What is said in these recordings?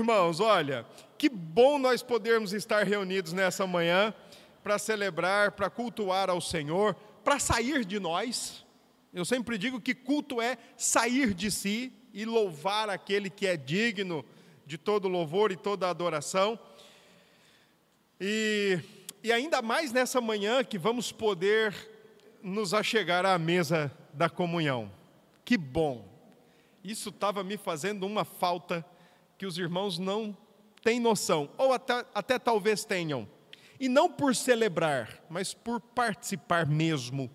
Irmãos, olha, que bom nós podermos estar reunidos nessa manhã para celebrar, para cultuar ao Senhor, para sair de nós. Eu sempre digo que culto é sair de si e louvar aquele que é digno de todo louvor e toda adoração. E, e ainda mais nessa manhã que vamos poder nos achegar à mesa da comunhão. Que bom! Isso estava me fazendo uma falta que os irmãos não têm noção, ou até, até talvez tenham. E não por celebrar, mas por participar mesmo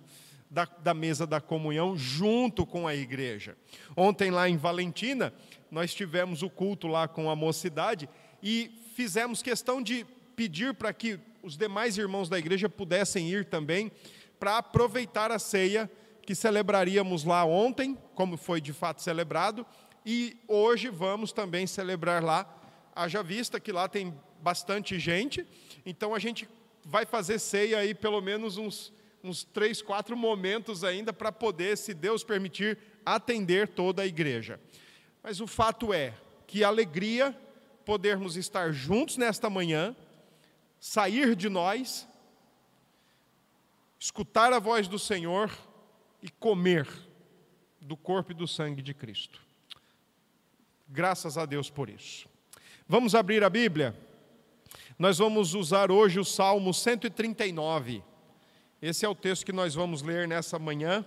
da, da, mesa da comunhão junto com a igreja. Ontem, lá em Valentina, nós tivemos o culto lá com a mocidade e fizemos questão de pedir para que os demais irmãos da igreja pudessem ir também para aproveitar a ceia que celebraríamos lá ontem, como foi de fato celebrado, e hoje vamos também celebrar lá, haja vista que lá tem bastante gente, então a gente vai fazer ceia aí pelo menos uns, uns três, quatro momentos ainda para poder, se Deus permitir, atender toda a igreja. Mas o fato é que alegria podermos estar juntos nesta manhã, sair de nós, escutar a voz do Senhor e comer do corpo e do sangue de Cristo. Graças a Deus por isso. Vamos abrir a Bíblia? Nós vamos usar hoje o Salmo 139. Esse é o texto que nós vamos ler nessa manhã.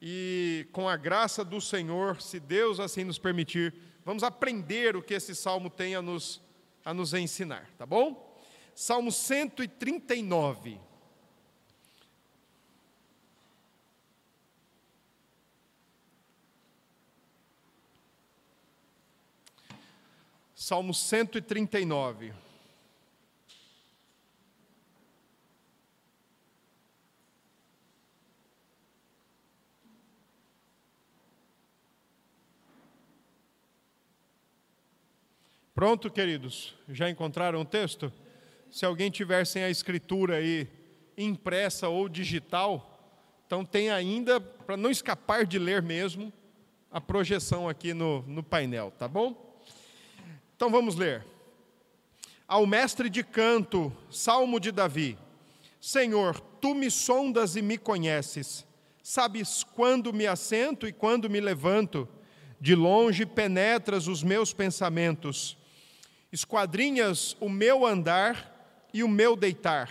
E com a graça do Senhor, se Deus assim nos permitir, vamos aprender o que esse salmo tem a nos, a nos ensinar, tá bom? Salmo 139. Salmo 139. Pronto, queridos? Já encontraram o texto? Se alguém tiver sem a escritura aí impressa ou digital, então tem ainda, para não escapar de ler mesmo, a projeção aqui no, no painel, tá bom? Então vamos ler. Ao mestre de canto, Salmo de Davi: Senhor, tu me sondas e me conheces. Sabes quando me assento e quando me levanto. De longe penetras os meus pensamentos. Esquadrinhas o meu andar e o meu deitar.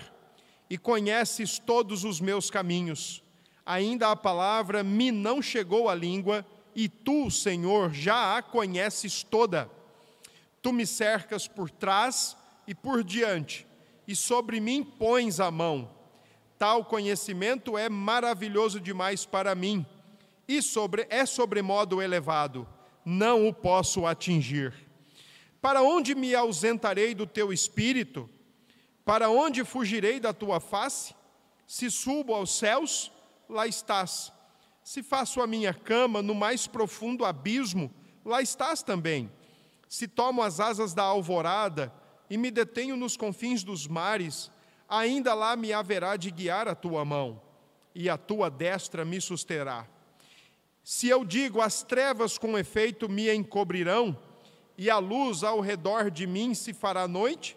E conheces todos os meus caminhos. Ainda a palavra me não chegou à língua, e tu, Senhor, já a conheces toda. Tu me cercas por trás e por diante, e sobre mim pões a mão. Tal conhecimento é maravilhoso demais para mim, e sobre, é sobremodo elevado, não o posso atingir. Para onde me ausentarei do teu espírito? Para onde fugirei da tua face? Se subo aos céus, lá estás. Se faço a minha cama no mais profundo abismo, lá estás também. Se tomo as asas da alvorada e me detenho nos confins dos mares, ainda lá me haverá de guiar a tua mão, e a tua destra me susterá. Se eu digo, as trevas com efeito me encobrirão, e a luz ao redor de mim se fará noite,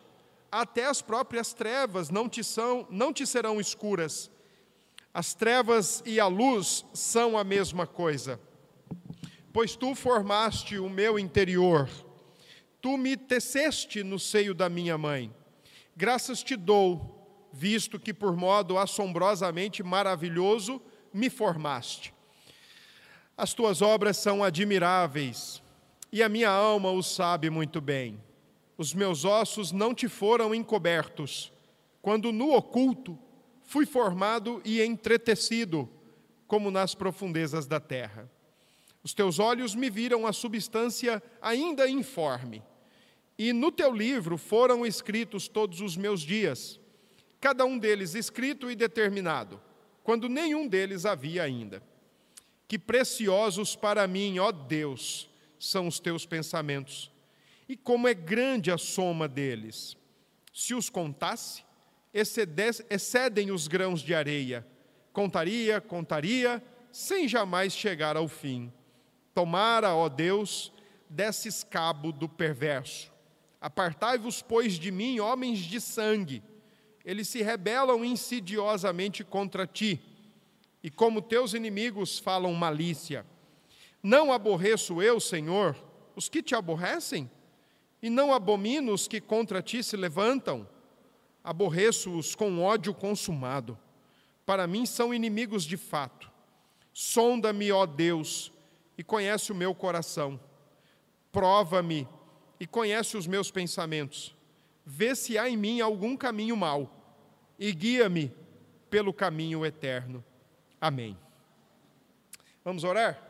até as próprias trevas não te, são, não te serão escuras. As trevas e a luz são a mesma coisa. Pois tu formaste o meu interior, tu me teceste no seio da minha mãe. Graças te dou, visto que por modo assombrosamente maravilhoso me formaste. As tuas obras são admiráveis, e a minha alma o sabe muito bem. Os meus ossos não te foram encobertos, quando no oculto fui formado e entretecido, como nas profundezas da terra. Os teus olhos me viram a substância ainda informe e no teu livro foram escritos todos os meus dias, cada um deles escrito e determinado, quando nenhum deles havia ainda. Que preciosos para mim, ó Deus, são os teus pensamentos, e como é grande a soma deles. Se os contasse, excedem os grãos de areia. Contaria, contaria, sem jamais chegar ao fim. Tomara, ó Deus, desses cabo do perverso. Apartai-vos, pois, de mim, homens de sangue. Eles se rebelam insidiosamente contra ti, e como teus inimigos falam malícia. Não aborreço eu, Senhor, os que te aborrecem? E não abomino os que contra ti se levantam? Aborreço-os com ódio consumado. Para mim são inimigos de fato. Sonda-me, ó Deus, e conhece o meu coração. Prova-me e conhece os meus pensamentos. Vê se há em mim algum caminho mau e guia-me pelo caminho eterno. Amém. Vamos orar?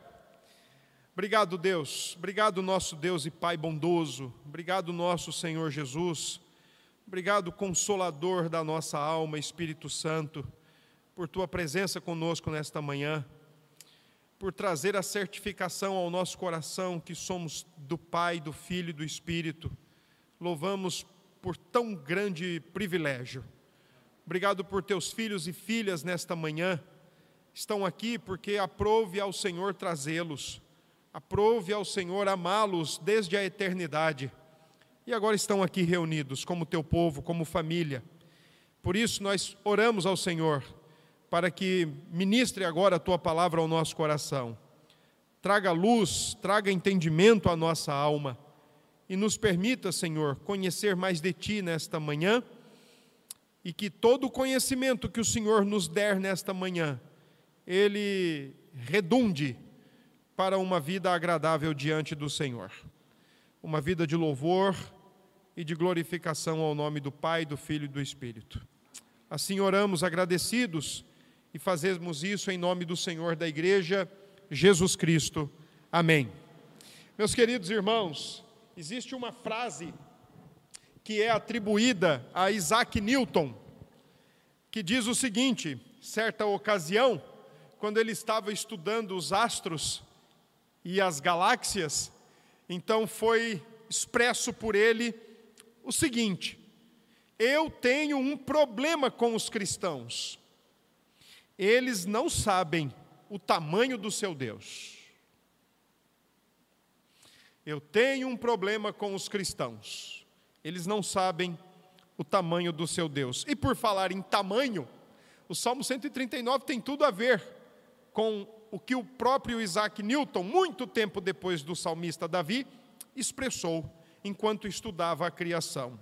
Obrigado, Deus. Obrigado, nosso Deus e Pai bondoso. Obrigado, nosso Senhor Jesus. Obrigado, Consolador da nossa alma, Espírito Santo, por tua presença conosco nesta manhã por trazer a certificação ao nosso coração que somos do Pai, do Filho e do Espírito. Louvamos por tão grande privilégio. Obrigado por teus filhos e filhas nesta manhã. Estão aqui porque aprove ao Senhor trazê-los, aprove ao Senhor amá-los desde a eternidade. E agora estão aqui reunidos como teu povo, como família. Por isso nós oramos ao Senhor para que ministre agora a tua palavra ao nosso coração. Traga luz, traga entendimento à nossa alma e nos permita, Senhor, conhecer mais de ti nesta manhã e que todo o conhecimento que o Senhor nos der nesta manhã, ele redunde para uma vida agradável diante do Senhor. Uma vida de louvor e de glorificação ao nome do Pai, do Filho e do Espírito. Assim oramos agradecidos e fazemos isso em nome do Senhor da Igreja, Jesus Cristo. Amém. Meus queridos irmãos, existe uma frase que é atribuída a Isaac Newton, que diz o seguinte: certa ocasião, quando ele estava estudando os astros e as galáxias, então foi expresso por ele o seguinte: eu tenho um problema com os cristãos eles não sabem o tamanho do seu Deus. Eu tenho um problema com os cristãos. Eles não sabem o tamanho do seu Deus. E por falar em tamanho, o Salmo 139 tem tudo a ver com o que o próprio Isaac Newton, muito tempo depois do salmista Davi, expressou enquanto estudava a criação.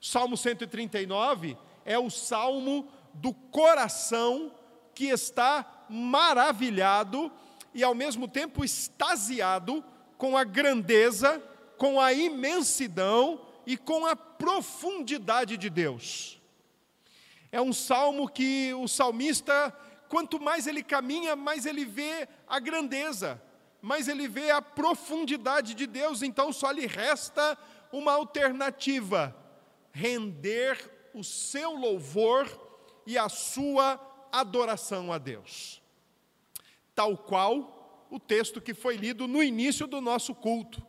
O Salmo 139 é o salmo do coração que está maravilhado e ao mesmo tempo extasiado com a grandeza, com a imensidão e com a profundidade de Deus. É um salmo que o salmista, quanto mais ele caminha, mais ele vê a grandeza, mais ele vê a profundidade de Deus, então só lhe resta uma alternativa: render o seu louvor e a sua adoração a Deus. Tal qual o texto que foi lido no início do nosso culto.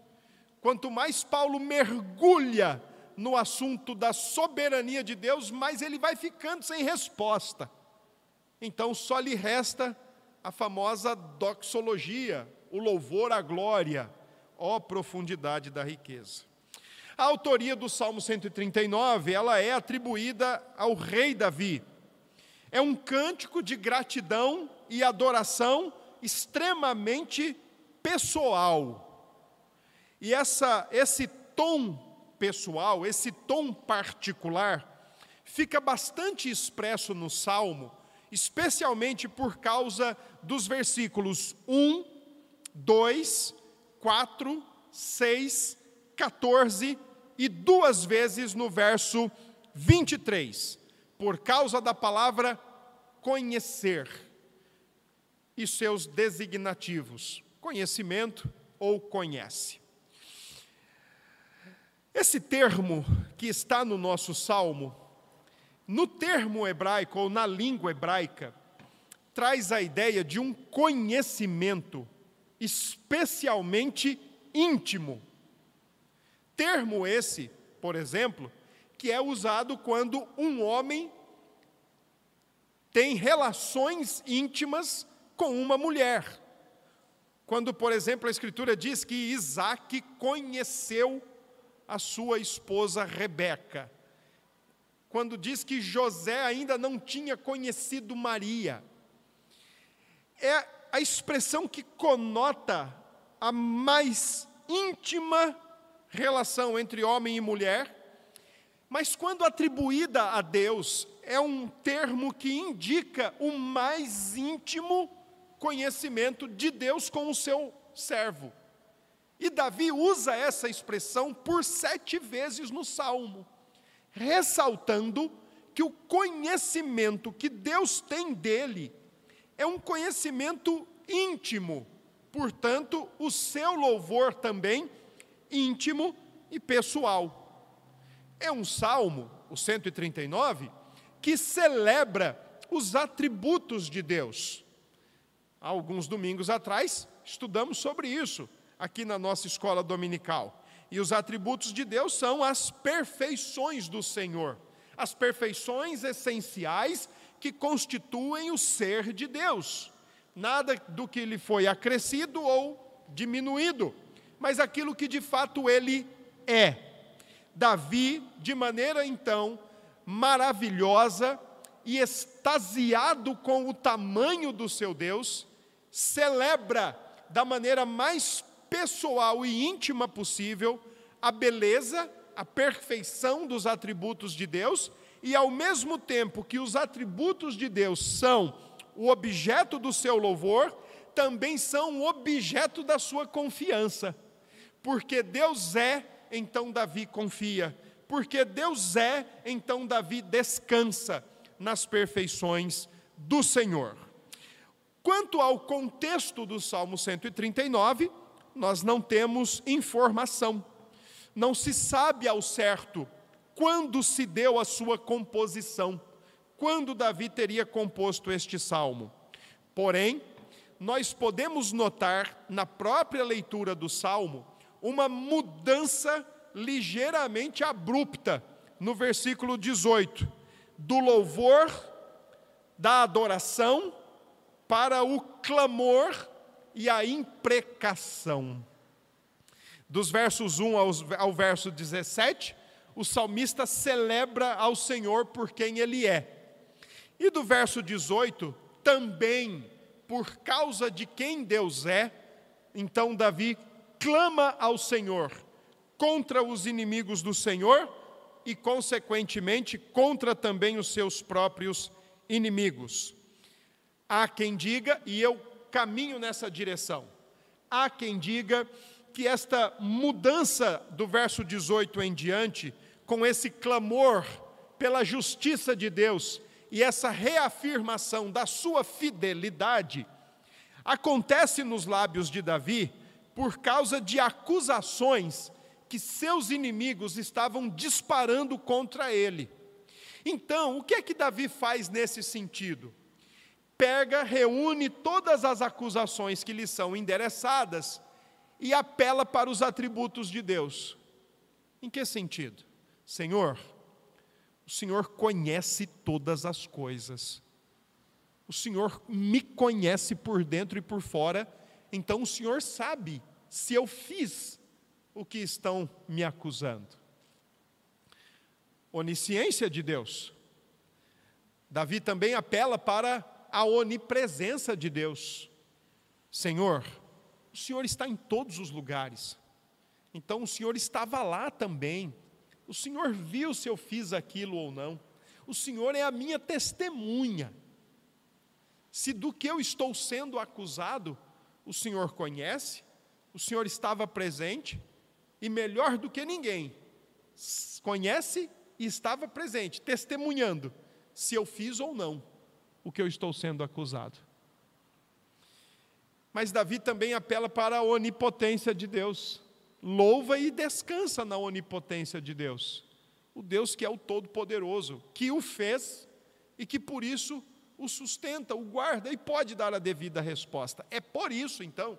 Quanto mais Paulo mergulha no assunto da soberania de Deus, mais ele vai ficando sem resposta. Então só lhe resta a famosa doxologia, o louvor à glória, ó profundidade da riqueza. A autoria do Salmo 139, ela é atribuída ao rei Davi, é um cântico de gratidão e adoração extremamente pessoal. E essa, esse tom pessoal, esse tom particular, fica bastante expresso no Salmo, especialmente por causa dos versículos 1, 2, 4, 6, 14 e duas vezes no verso 23 por causa da palavra conhecer e seus designativos, conhecimento ou conhece. Esse termo que está no nosso salmo, no termo hebraico ou na língua hebraica, traz a ideia de um conhecimento especialmente íntimo. Termo esse, por exemplo, que é usado quando um homem tem relações íntimas com uma mulher, Quando, por exemplo, a Escritura diz que Isaac conheceu a sua esposa Rebeca. Quando diz que José ainda não tinha conhecido Maria. É a expressão que conota a mais íntima relação entre homem e mulher, mas quando atribuída a Deus, é um termo que indica o mais íntimo conhecimento de Deus com o seu servo. E Davi usa essa expressão por sete vezes no Salmo, ressaltando que o conhecimento que Deus tem dele é um conhecimento íntimo, portanto, o seu louvor também íntimo e pessoal. É um salmo, o 139, que celebra os atributos de Deus. Há alguns domingos atrás, estudamos sobre isso aqui na nossa escola dominical. E os atributos de Deus são as perfeições do Senhor, as perfeições essenciais que constituem o ser de Deus. Nada do que lhe foi acrescido ou diminuído, mas aquilo que de fato ele é. Davi, de maneira então maravilhosa e extasiado com o tamanho do seu Deus, celebra da maneira mais pessoal e íntima possível a beleza, a perfeição dos atributos de Deus e ao mesmo tempo que os atributos de Deus são o objeto do seu louvor, também são o objeto da sua confiança. Porque Deus é, então Davi confia. Porque Deus é, então Davi descansa nas perfeições do Senhor. Quanto ao contexto do Salmo 139, nós não temos informação. Não se sabe ao certo quando se deu a sua composição, quando Davi teria composto este salmo. Porém, nós podemos notar na própria leitura do salmo uma mudança ligeiramente abrupta no versículo 18, do louvor, da adoração, para o clamor e a imprecação. Dos versos 1 ao verso 17, o salmista celebra ao Senhor por quem ele é. E do verso 18, também por causa de quem Deus é, então Davi clama ao Senhor contra os inimigos do Senhor e, consequentemente, contra também os seus próprios inimigos. Há quem diga, e eu caminho nessa direção. Há quem diga que esta mudança do verso 18 em diante, com esse clamor pela justiça de Deus e essa reafirmação da sua fidelidade, acontece nos lábios de Davi por causa de acusações que seus inimigos estavam disparando contra ele. Então, o que é que Davi faz nesse sentido? pega, reúne todas as acusações que lhe são endereçadas e apela para os atributos de Deus. Em que sentido? Senhor, o Senhor conhece todas as coisas. O Senhor me conhece por dentro e por fora, então o Senhor sabe se eu fiz o que estão me acusando. Onisciência de Deus. Davi também apela para a onipresença de Deus. Senhor, o Senhor está em todos os lugares. Então o Senhor estava lá também. O Senhor viu se eu fiz aquilo ou não. O Senhor é a minha testemunha. Se do que eu estou sendo acusado, o Senhor conhece, o Senhor estava presente, e melhor do que ninguém, conhece e estava presente, testemunhando se eu fiz ou não o que eu estou sendo acusado. Mas Davi também apela para a onipotência de Deus. Louva e descansa na onipotência de Deus. O Deus que é o Todo-Poderoso, que o fez e que por isso o sustenta, o guarda e pode dar a devida resposta. É por isso, então,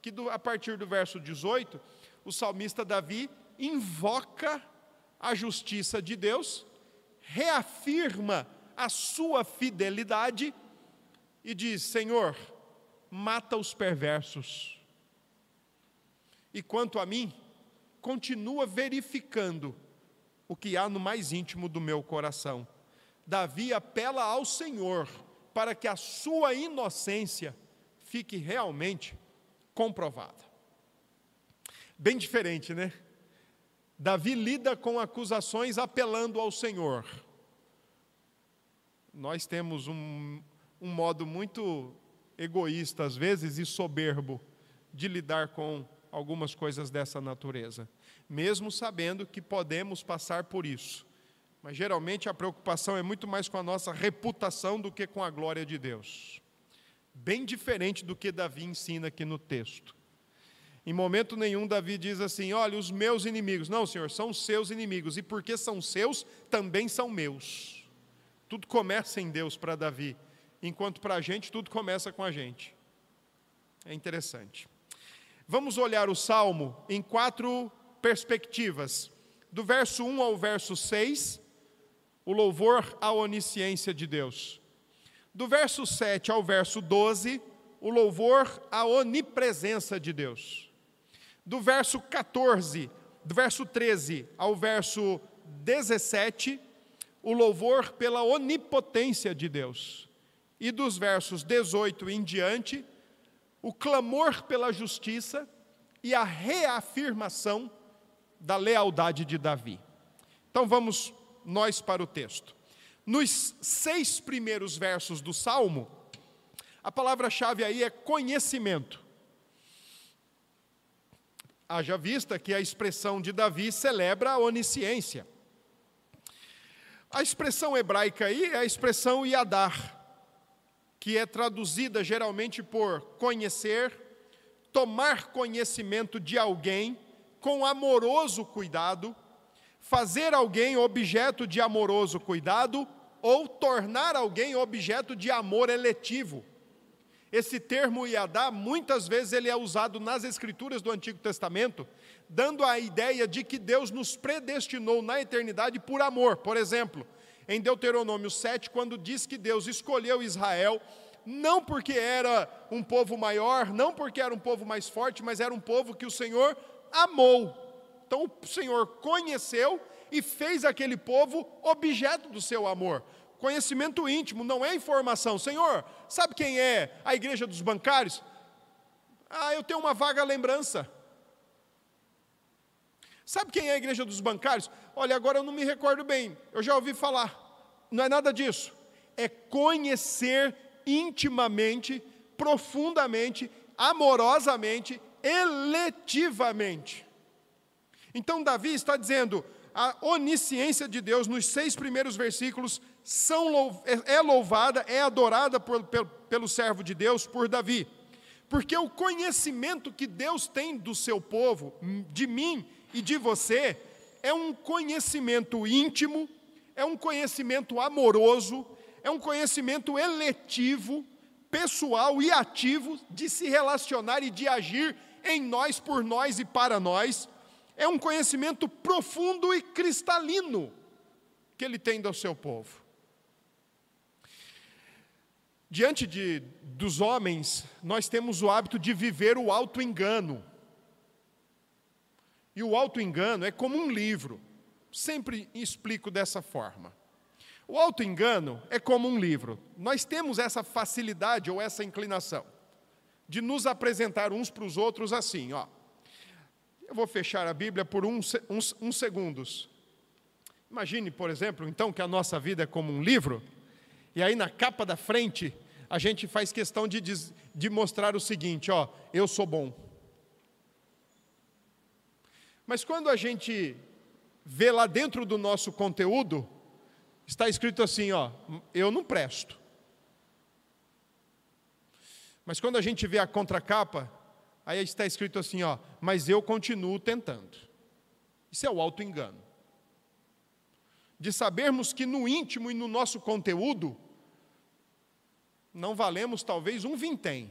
que do, a partir do verso 18, o salmista Davi invoca a justiça de Deus, reafirma a sua fidelidade e diz: Senhor, mata os perversos, E quanto a mim, continua verificando o que há no mais íntimo do meu coração. Davi apela ao Senhor para que a sua inocência fique realmente comprovada. Bem diferente, né? Davi lida com acusações apelando ao Senhor. Nós temos um, um modo muito egoísta, às vezes, e soberbo de lidar com algumas coisas dessa natureza, mesmo sabendo que podemos passar por isso. Mas geralmente a preocupação é muito mais com a nossa reputação do que com a glória de Deus. Bem diferente do que Davi ensina aqui no texto. Em momento nenhum, Davi diz assim: Olha, os meus inimigos. Não, Senhor, são seus inimigos. E porque são seus, também são meus. Tudo começa em Deus para Davi, enquanto para a gente tudo começa com a gente. É interessante. Vamos olhar o salmo em quatro perspectivas: do verso 1 ao verso 6, o louvor à onisciência de Deus. Do verso 7 ao verso 12, o louvor à onipresença de Deus do verso 14, do verso 13 ao verso 17, o louvor pela onipotência de Deus. E dos versos 18 em diante, o clamor pela justiça e a reafirmação da lealdade de Davi. Então vamos nós para o texto. Nos seis primeiros versos do salmo, a palavra-chave aí é conhecimento. Haja vista que a expressão de Davi celebra a onisciência. A expressão hebraica aí é a expressão yadar, que é traduzida geralmente por conhecer, tomar conhecimento de alguém com amoroso cuidado, fazer alguém objeto de amoroso cuidado ou tornar alguém objeto de amor eletivo. Esse termo Iadá, muitas vezes ele é usado nas escrituras do Antigo Testamento, dando a ideia de que Deus nos predestinou na eternidade por amor. Por exemplo, em Deuteronômio 7, quando diz que Deus escolheu Israel, não porque era um povo maior, não porque era um povo mais forte, mas era um povo que o Senhor amou. Então o Senhor conheceu e fez aquele povo objeto do seu amor conhecimento íntimo, não é informação. Senhor, sabe quem é a igreja dos bancários? Ah, eu tenho uma vaga lembrança. Sabe quem é a igreja dos bancários? Olha, agora eu não me recordo bem, eu já ouvi falar. Não é nada disso. É conhecer intimamente, profundamente, amorosamente, eletivamente. Então, Davi está dizendo: a onisciência de Deus, nos seis primeiros versículos, são, é, é louvada, é adorada por, pelo, pelo servo de Deus, por Davi. Porque o conhecimento que Deus tem do seu povo, de mim e de você, é um conhecimento íntimo, é um conhecimento amoroso, é um conhecimento eletivo, pessoal e ativo de se relacionar e de agir em nós, por nós e para nós. É um conhecimento profundo e cristalino que ele tem do seu povo. Diante de, dos homens, nós temos o hábito de viver o auto-engano. E o auto-engano é como um livro. Sempre explico dessa forma. O auto-engano é como um livro. Nós temos essa facilidade ou essa inclinação de nos apresentar uns para os outros assim, ó. Eu vou fechar a Bíblia por uns, uns, uns segundos. Imagine, por exemplo, então, que a nossa vida é como um livro e aí na capa da frente, a gente faz questão de, de mostrar o seguinte: ó, eu sou bom. Mas quando a gente vê lá dentro do nosso conteúdo, está escrito assim, ó, eu não presto. Mas quando a gente vê a contracapa, aí está escrito assim, ó, mas eu continuo tentando. Isso é o auto-engano. De sabermos que no íntimo e no nosso conteúdo, não valemos talvez um vintém.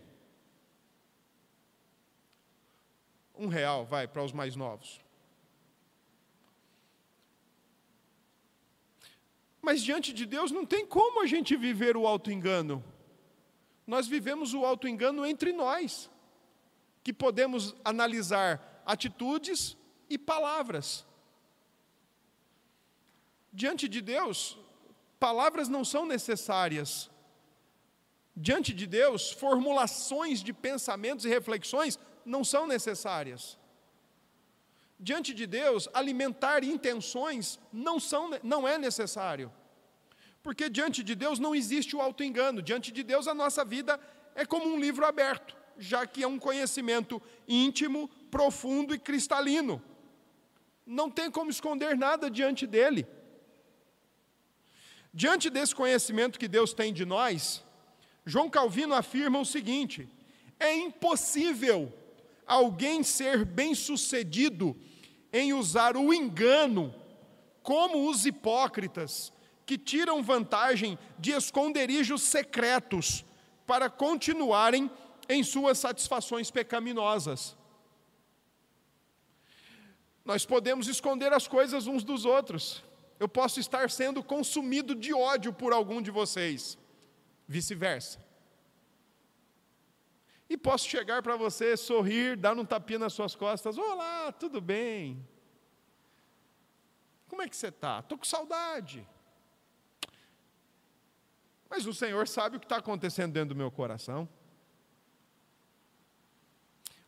Um real, vai, para os mais novos. Mas diante de Deus não tem como a gente viver o auto-engano. Nós vivemos o auto-engano entre nós, que podemos analisar atitudes e palavras. Diante de Deus, palavras não são necessárias. Diante de Deus, formulações de pensamentos e reflexões não são necessárias. Diante de Deus, alimentar intenções não, são, não é necessário. Porque diante de Deus não existe o auto-engano. Diante de Deus, a nossa vida é como um livro aberto, já que é um conhecimento íntimo, profundo e cristalino. Não tem como esconder nada diante dele. Diante desse conhecimento que Deus tem de nós, João Calvino afirma o seguinte: é impossível alguém ser bem-sucedido em usar o engano, como os hipócritas, que tiram vantagem de esconderijos secretos para continuarem em suas satisfações pecaminosas. Nós podemos esconder as coisas uns dos outros, eu posso estar sendo consumido de ódio por algum de vocês, vice-versa. E posso chegar para você, sorrir, dar um tapinha nas suas costas: Olá, tudo bem? Como é que você está? Estou com saudade. Mas o Senhor sabe o que está acontecendo dentro do meu coração.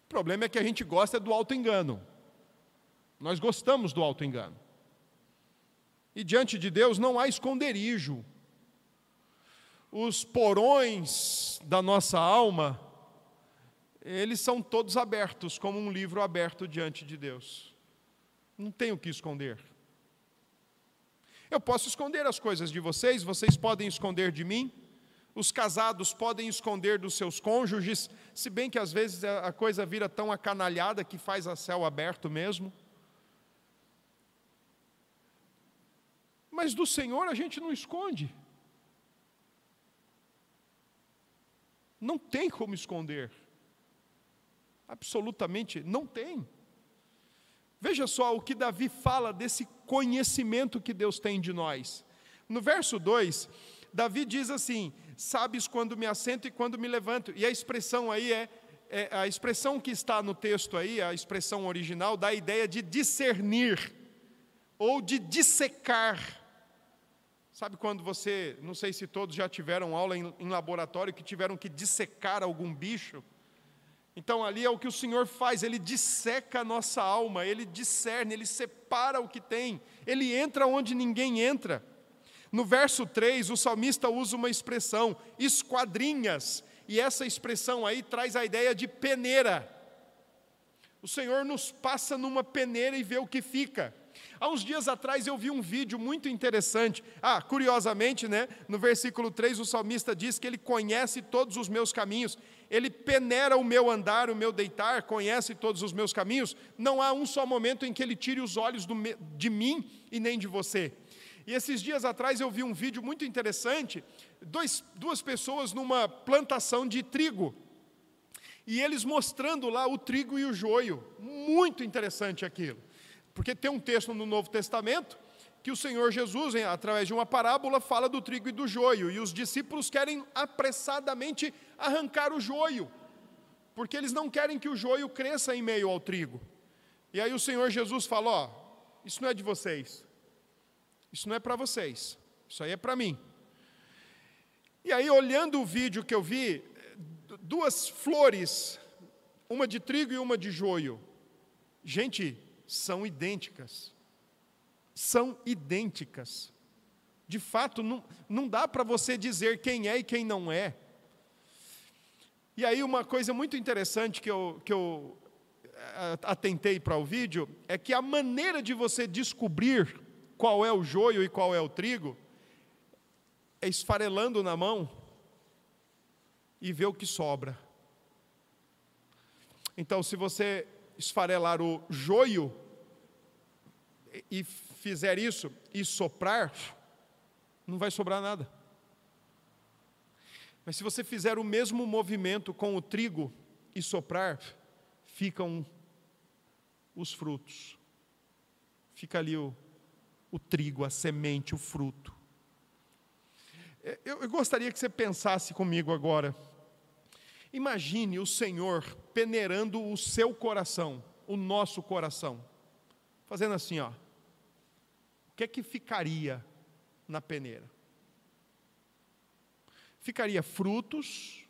O problema é que a gente gosta do auto-engano. Nós gostamos do auto-engano. E diante de Deus não há esconderijo. Os porões da nossa alma, eles são todos abertos, como um livro aberto diante de Deus. Não tem o que esconder. Eu posso esconder as coisas de vocês, vocês podem esconder de mim, os casados podem esconder dos seus cônjuges, se bem que às vezes a coisa vira tão acanalhada que faz a céu aberto mesmo. Mas do Senhor a gente não esconde. Não tem como esconder. Absolutamente não tem. Veja só o que Davi fala desse conhecimento que Deus tem de nós. No verso 2, Davi diz assim: Sabes quando me assento e quando me levanto. E a expressão aí é, é a expressão que está no texto aí, a expressão original, dá a ideia de discernir ou de dissecar Sabe quando você, não sei se todos já tiveram aula em, em, laboratório que tiveram que dissecar algum bicho? Então ali é o que o Senhor faz, ele disseca a nossa alma, ele discerne, ele separa o que tem, ele entra onde ninguém entra. No verso 3, o salmista usa uma expressão, esquadrinhas, e essa expressão aí traz a ideia de peneira. O Senhor nos passa numa peneira e vê o que fica. Há uns dias atrás eu vi um vídeo muito interessante. Ah, curiosamente, né, no versículo 3 o salmista diz que ele conhece todos os meus caminhos, ele peneira o meu andar, o meu deitar, conhece todos os meus caminhos. Não há um só momento em que ele tire os olhos do, de mim e nem de você. E esses dias atrás eu vi um vídeo muito interessante, dois, duas pessoas numa plantação de trigo. E eles mostrando lá o trigo e o joio. Muito interessante aquilo. Porque tem um texto no Novo Testamento que o Senhor Jesus, através de uma parábola, fala do trigo e do joio, e os discípulos querem apressadamente arrancar o joio, porque eles não querem que o joio cresça em meio ao trigo. E aí o Senhor Jesus fala: Ó, isso não é de vocês, isso não é para vocês, isso aí é para mim. E aí, olhando o vídeo que eu vi, duas flores, uma de trigo e uma de joio. Gente, são idênticas. São idênticas. De fato, não, não dá para você dizer quem é e quem não é. E aí, uma coisa muito interessante que eu, que eu eh, atentei para o vídeo é que a maneira de você descobrir qual é o joio e qual é o trigo é esfarelando na mão e ver o que sobra. Então, se você esfarelar o joio e fizer isso e soprar, não vai sobrar nada. Mas se você fizer o mesmo movimento com o trigo e soprar, ficam os frutos. Fica ali o, o trigo, a semente, o fruto. É, eu, gostaria que você pensasse comigo agora. Imagine o Senhor peneirando o seu coração, o nosso coração, fazendo assim, ó. O que é que ficaria na peneira? Ficaria frutos,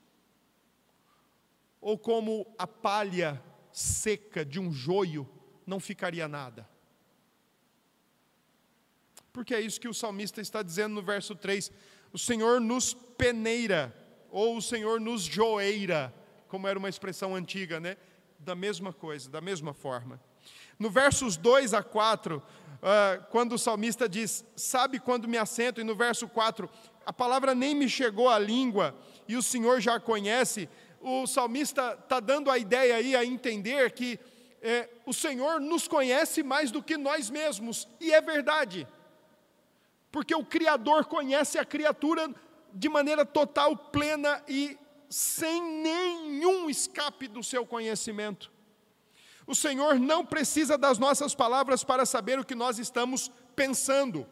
ou como a palha seca de um joio, não ficaria nada. Porque é isso que o salmista está dizendo no verso 3: o Senhor nos peneira, ou o Senhor nos joeira, como era uma expressão antiga, né? Da mesma coisa, da mesma forma. No versos 2 a 4, uh, ah, quando o salmista diz, sabe quando me assento, e no verso 4, a palavra nem me chegou à língua, e o Senhor já a conhece, o salmista está dando a ideia aí a entender que é, o Senhor nos conhece mais do que nós mesmos, e é verdade, porque o Criador conhece a criatura de maneira total, plena e sem nenhum escape do seu conhecimento. O Senhor não precisa das nossas palavras para saber o que nós estamos pensando.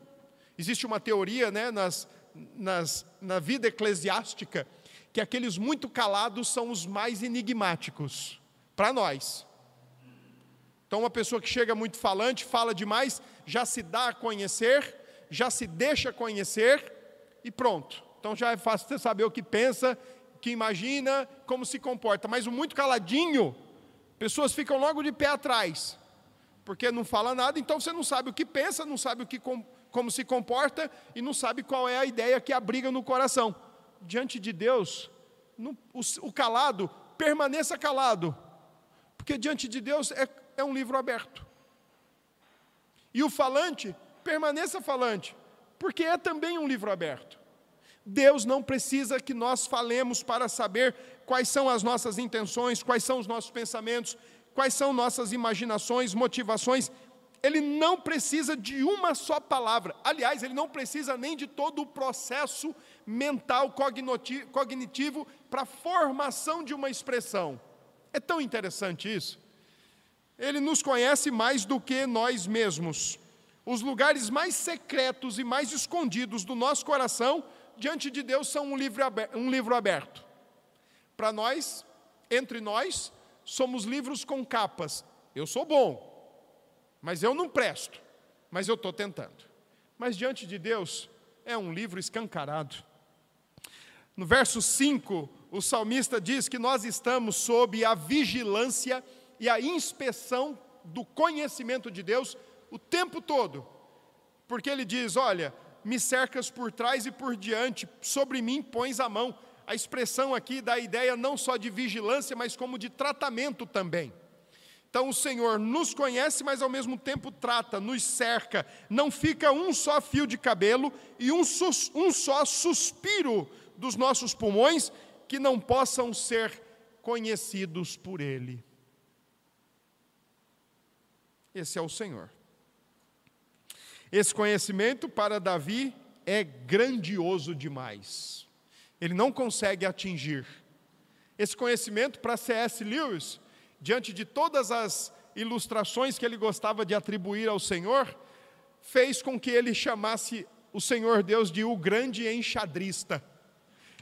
Existe uma teoria né, nas, nas, na vida eclesiástica que aqueles muito calados são os mais enigmáticos para nós. Então, uma pessoa que chega muito falante, fala demais, já se dá a conhecer, já se deixa conhecer e pronto. Então já é fácil você saber o que pensa, o que imagina, como se comporta. Mas o muito caladinho, pessoas ficam logo de pé atrás, porque não fala nada, então você não sabe o que pensa, não sabe o que, como se comporta e não sabe qual é a ideia que abriga no coração. Diante de Deus, o, calado permaneça calado, porque diante de Deus é, é um livro aberto. E o falante permaneça falante, porque é também um livro aberto. Deus não precisa que nós falemos para saber quais são as nossas intenções, quais são os nossos pensamentos, quais são nossas imaginações, motivações. Ele não precisa de uma só palavra. Aliás, ele não precisa nem de todo o processo mental, cognitivo, para a formação de uma expressão. É tão interessante isso. Ele nos conhece mais do que nós mesmos os lugares mais secretos e mais escondidos do nosso coração, diante de Deus, são um livro aberto. Um livro aberto. Para nós, entre nós, somos livros com capas. Eu sou bom, mas eu não presto, mas eu estou tentando. Mas diante de Deus, é um livro escancarado. No verso 5, o salmista diz que nós estamos sob a vigilância e a inspeção do conhecimento de Deus o tempo todo, porque ele diz: Olha, me cercas por trás e por diante, sobre mim pões a mão. A expressão aqui dá a ideia não só de vigilância, mas como de tratamento também. Então o Senhor nos conhece, mas ao mesmo tempo trata, nos cerca. Não fica um só fio de cabelo e um, sus, um só suspiro dos nossos pulmões que não possam ser conhecidos por Ele. Esse é o Senhor. Esse conhecimento para Davi é grandioso demais. Ele não consegue atingir. Esse conhecimento para C.S. Lewis, diante de todas as ilustrações que ele gostava de atribuir ao Senhor, fez com que ele chamasse o Senhor Deus de o grande enxadrista.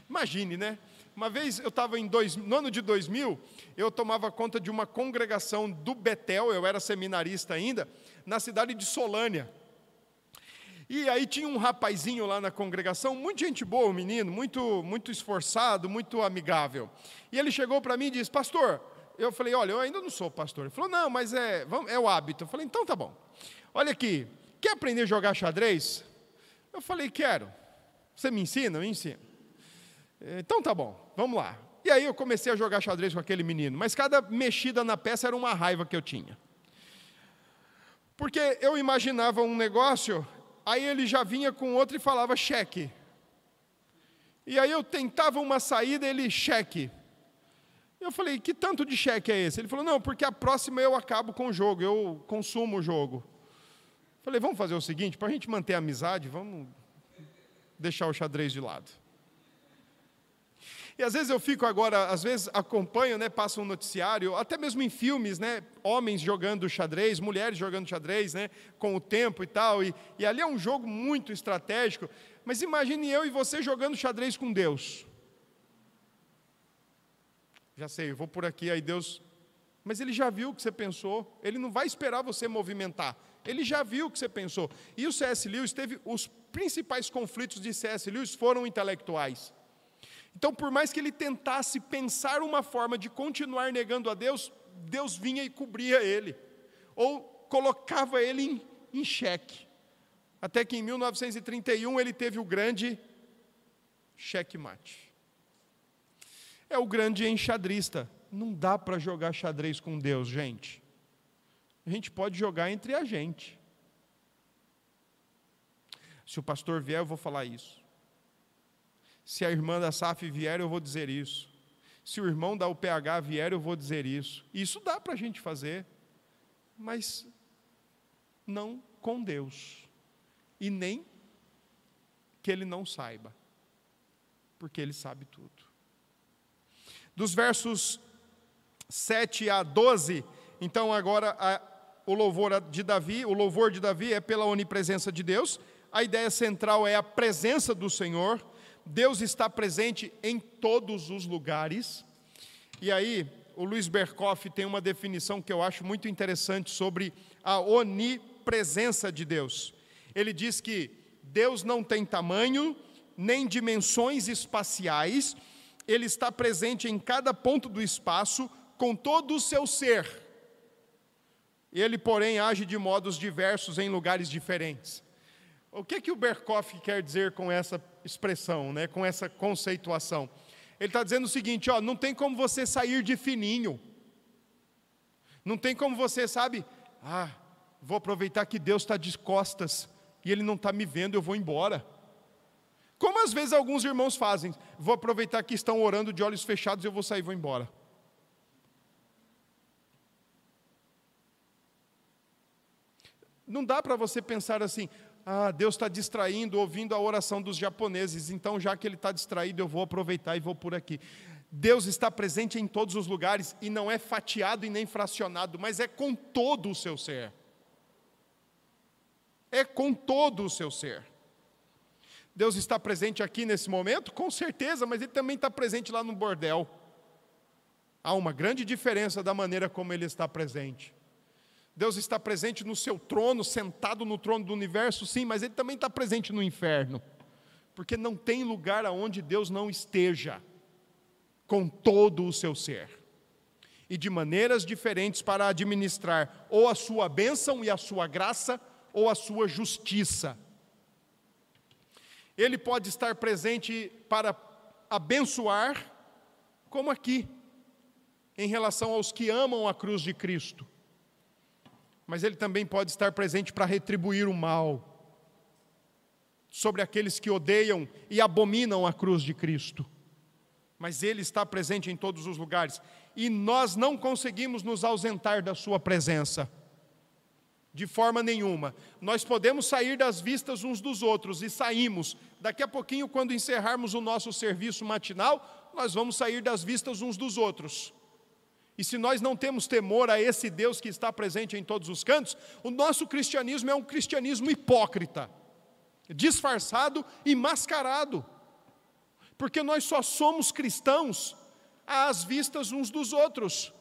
Imagine, né? Uma vez eu estava em dois, no ano de 2000, eu tomava conta de uma congregação do Betel, eu era seminarista ainda, na cidade de Solânia. E aí tinha um rapazinho lá na congregação, muito gente boa, um menino, muito, muito esforçado, muito amigável. E ele chegou para mim e disse: Pastor, eu falei: Olha, eu ainda não sou pastor. Ele falou: Não, mas é, é o hábito. Eu falei: Então tá bom. Olha aqui, quer aprender a jogar xadrez? Eu falei: Quero. Você me ensina? Me ensina. Então tá bom, vamos lá. E aí eu comecei a jogar xadrez com aquele menino, mas cada mexida na peça era uma raiva que eu tinha. Porque eu imaginava um negócio Aí ele já vinha com outro e falava cheque. E aí eu tentava uma saída, ele cheque. Eu falei, que tanto de cheque é esse? Ele falou, não, porque a próxima eu acabo com o jogo, eu consumo o jogo. Falei, vamos fazer o seguinte, para a gente manter a amizade, vamos deixar o xadrez de lado. E às vezes eu fico agora, às vezes acompanho, né, passa um noticiário, até mesmo em filmes, né, homens jogando xadrez, mulheres jogando xadrez, né, com o tempo e tal, e, e ali é um jogo muito estratégico, mas imagine eu e você jogando xadrez com Deus. Já sei, eu vou por aqui, aí Deus Mas ele já viu o que você pensou, ele não vai esperar você movimentar. Ele já viu o que você pensou. E o C.S. Lewis teve os principais conflitos de C.S. Lewis foram intelectuais. Então, por mais que ele tentasse pensar uma forma de continuar negando a Deus, Deus vinha e cobria ele, ou colocava ele em, em xeque. Até que em 1931 ele teve o grande checkmate. É o grande enxadrista. Não dá para jogar xadrez com Deus, gente. A gente pode jogar entre a gente. Se o pastor vier, eu vou falar isso. Se a irmã da SAF vier, eu vou dizer isso. Se o irmão da UPH vier, eu vou dizer isso. Isso dá para a gente fazer, mas não com Deus. E nem que ele não saiba, porque ele sabe tudo. Dos versos 7 a 12, então agora a, o louvor de Davi, o louvor de Davi é pela onipresença de Deus. A ideia central é a presença do Senhor. Deus está presente em todos os lugares. E aí, o Luiz Berkoff tem uma definição que eu acho muito interessante sobre a onipresença de Deus. Ele diz que Deus não tem tamanho, nem dimensões espaciais, ele está presente em cada ponto do espaço, com todo o seu ser. Ele, porém, age de modos diversos em lugares diferentes. O que, que o Berkoff quer dizer com essa expressão, né, com essa conceituação? Ele está dizendo o seguinte: ó, não tem como você sair de fininho, não tem como você, sabe, ah, vou aproveitar que Deus está de costas e Ele não está me vendo, eu vou embora. Como às vezes alguns irmãos fazem, vou aproveitar que estão orando de olhos fechados, eu vou sair e vou embora. Não dá para você pensar assim, ah, Deus está distraindo, ouvindo a oração dos japoneses, então já que Ele está distraído, eu vou aproveitar e vou por aqui. Deus está presente em todos os lugares e não é fatiado e nem fracionado, mas é com todo o seu ser. É com todo o seu ser. Deus está presente aqui nesse momento? Com certeza, mas Ele também está presente lá no bordel. Há uma grande diferença da maneira como Ele está presente. Deus está presente no seu trono, sentado no trono do universo, sim, mas Ele também está presente no inferno, porque não tem lugar aonde Deus não esteja, com todo o seu ser, e de maneiras diferentes para administrar ou a sua bênção e a sua graça, ou a sua justiça. Ele pode estar presente para abençoar, como aqui, em relação aos que amam a cruz de Cristo mas ele também pode estar presente para retribuir o mal sobre aqueles que odeiam e abominam a cruz de Cristo. Mas ele está presente em todos os lugares e nós não conseguimos nos ausentar da sua presença. De forma nenhuma. Nós podemos sair das vistas uns dos outros e saímos. Daqui a pouquinho, quando encerrarmos o nosso serviço matinal, nós vamos sair das vistas uns dos outros. E se nós não temos temor a esse Deus que está presente em todos os cantos, o nosso cristianismo é um cristianismo hipócrita, disfarçado e mascarado. Porque nós só somos cristãos às vistas uns dos outros.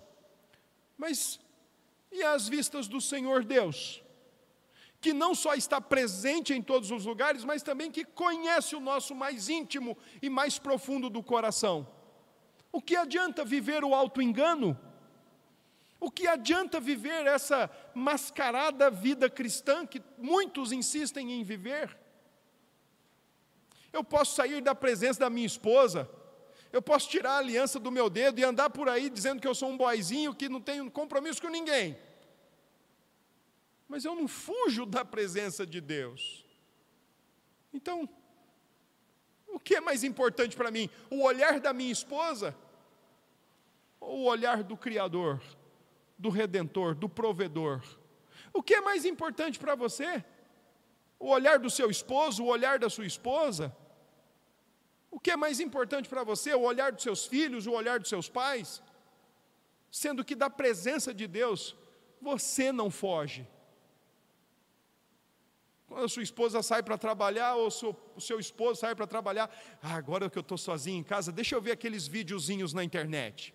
Mas e às vistas do Senhor Deus? Que não só está presente em todos os lugares, mas também que conhece o nosso mais íntimo e mais profundo do coração. O que adianta viver o auto-engano? O que adianta viver essa mascarada vida cristã que muitos insistem em viver? Eu posso sair da presença da minha esposa, eu posso tirar a aliança do meu dedo e andar por aí dizendo que eu sou um boizinho que não tenho compromisso com ninguém. Mas eu não fujo da presença de Deus. Então, o que é mais importante para mim? O olhar da minha esposa ou o olhar do Criador, do Redentor, do Provedor? O que é mais importante para você? O olhar do seu esposo, o olhar da sua esposa? O que é mais importante para você? O olhar dos seus filhos, o olhar dos seus pais? Sendo que da presença de Deus, você não foge. Quando a sua esposa sai para trabalhar, ou o seu esposo sai para trabalhar, ah, agora que eu estou sozinho em casa, deixa eu ver aqueles videozinhos na internet.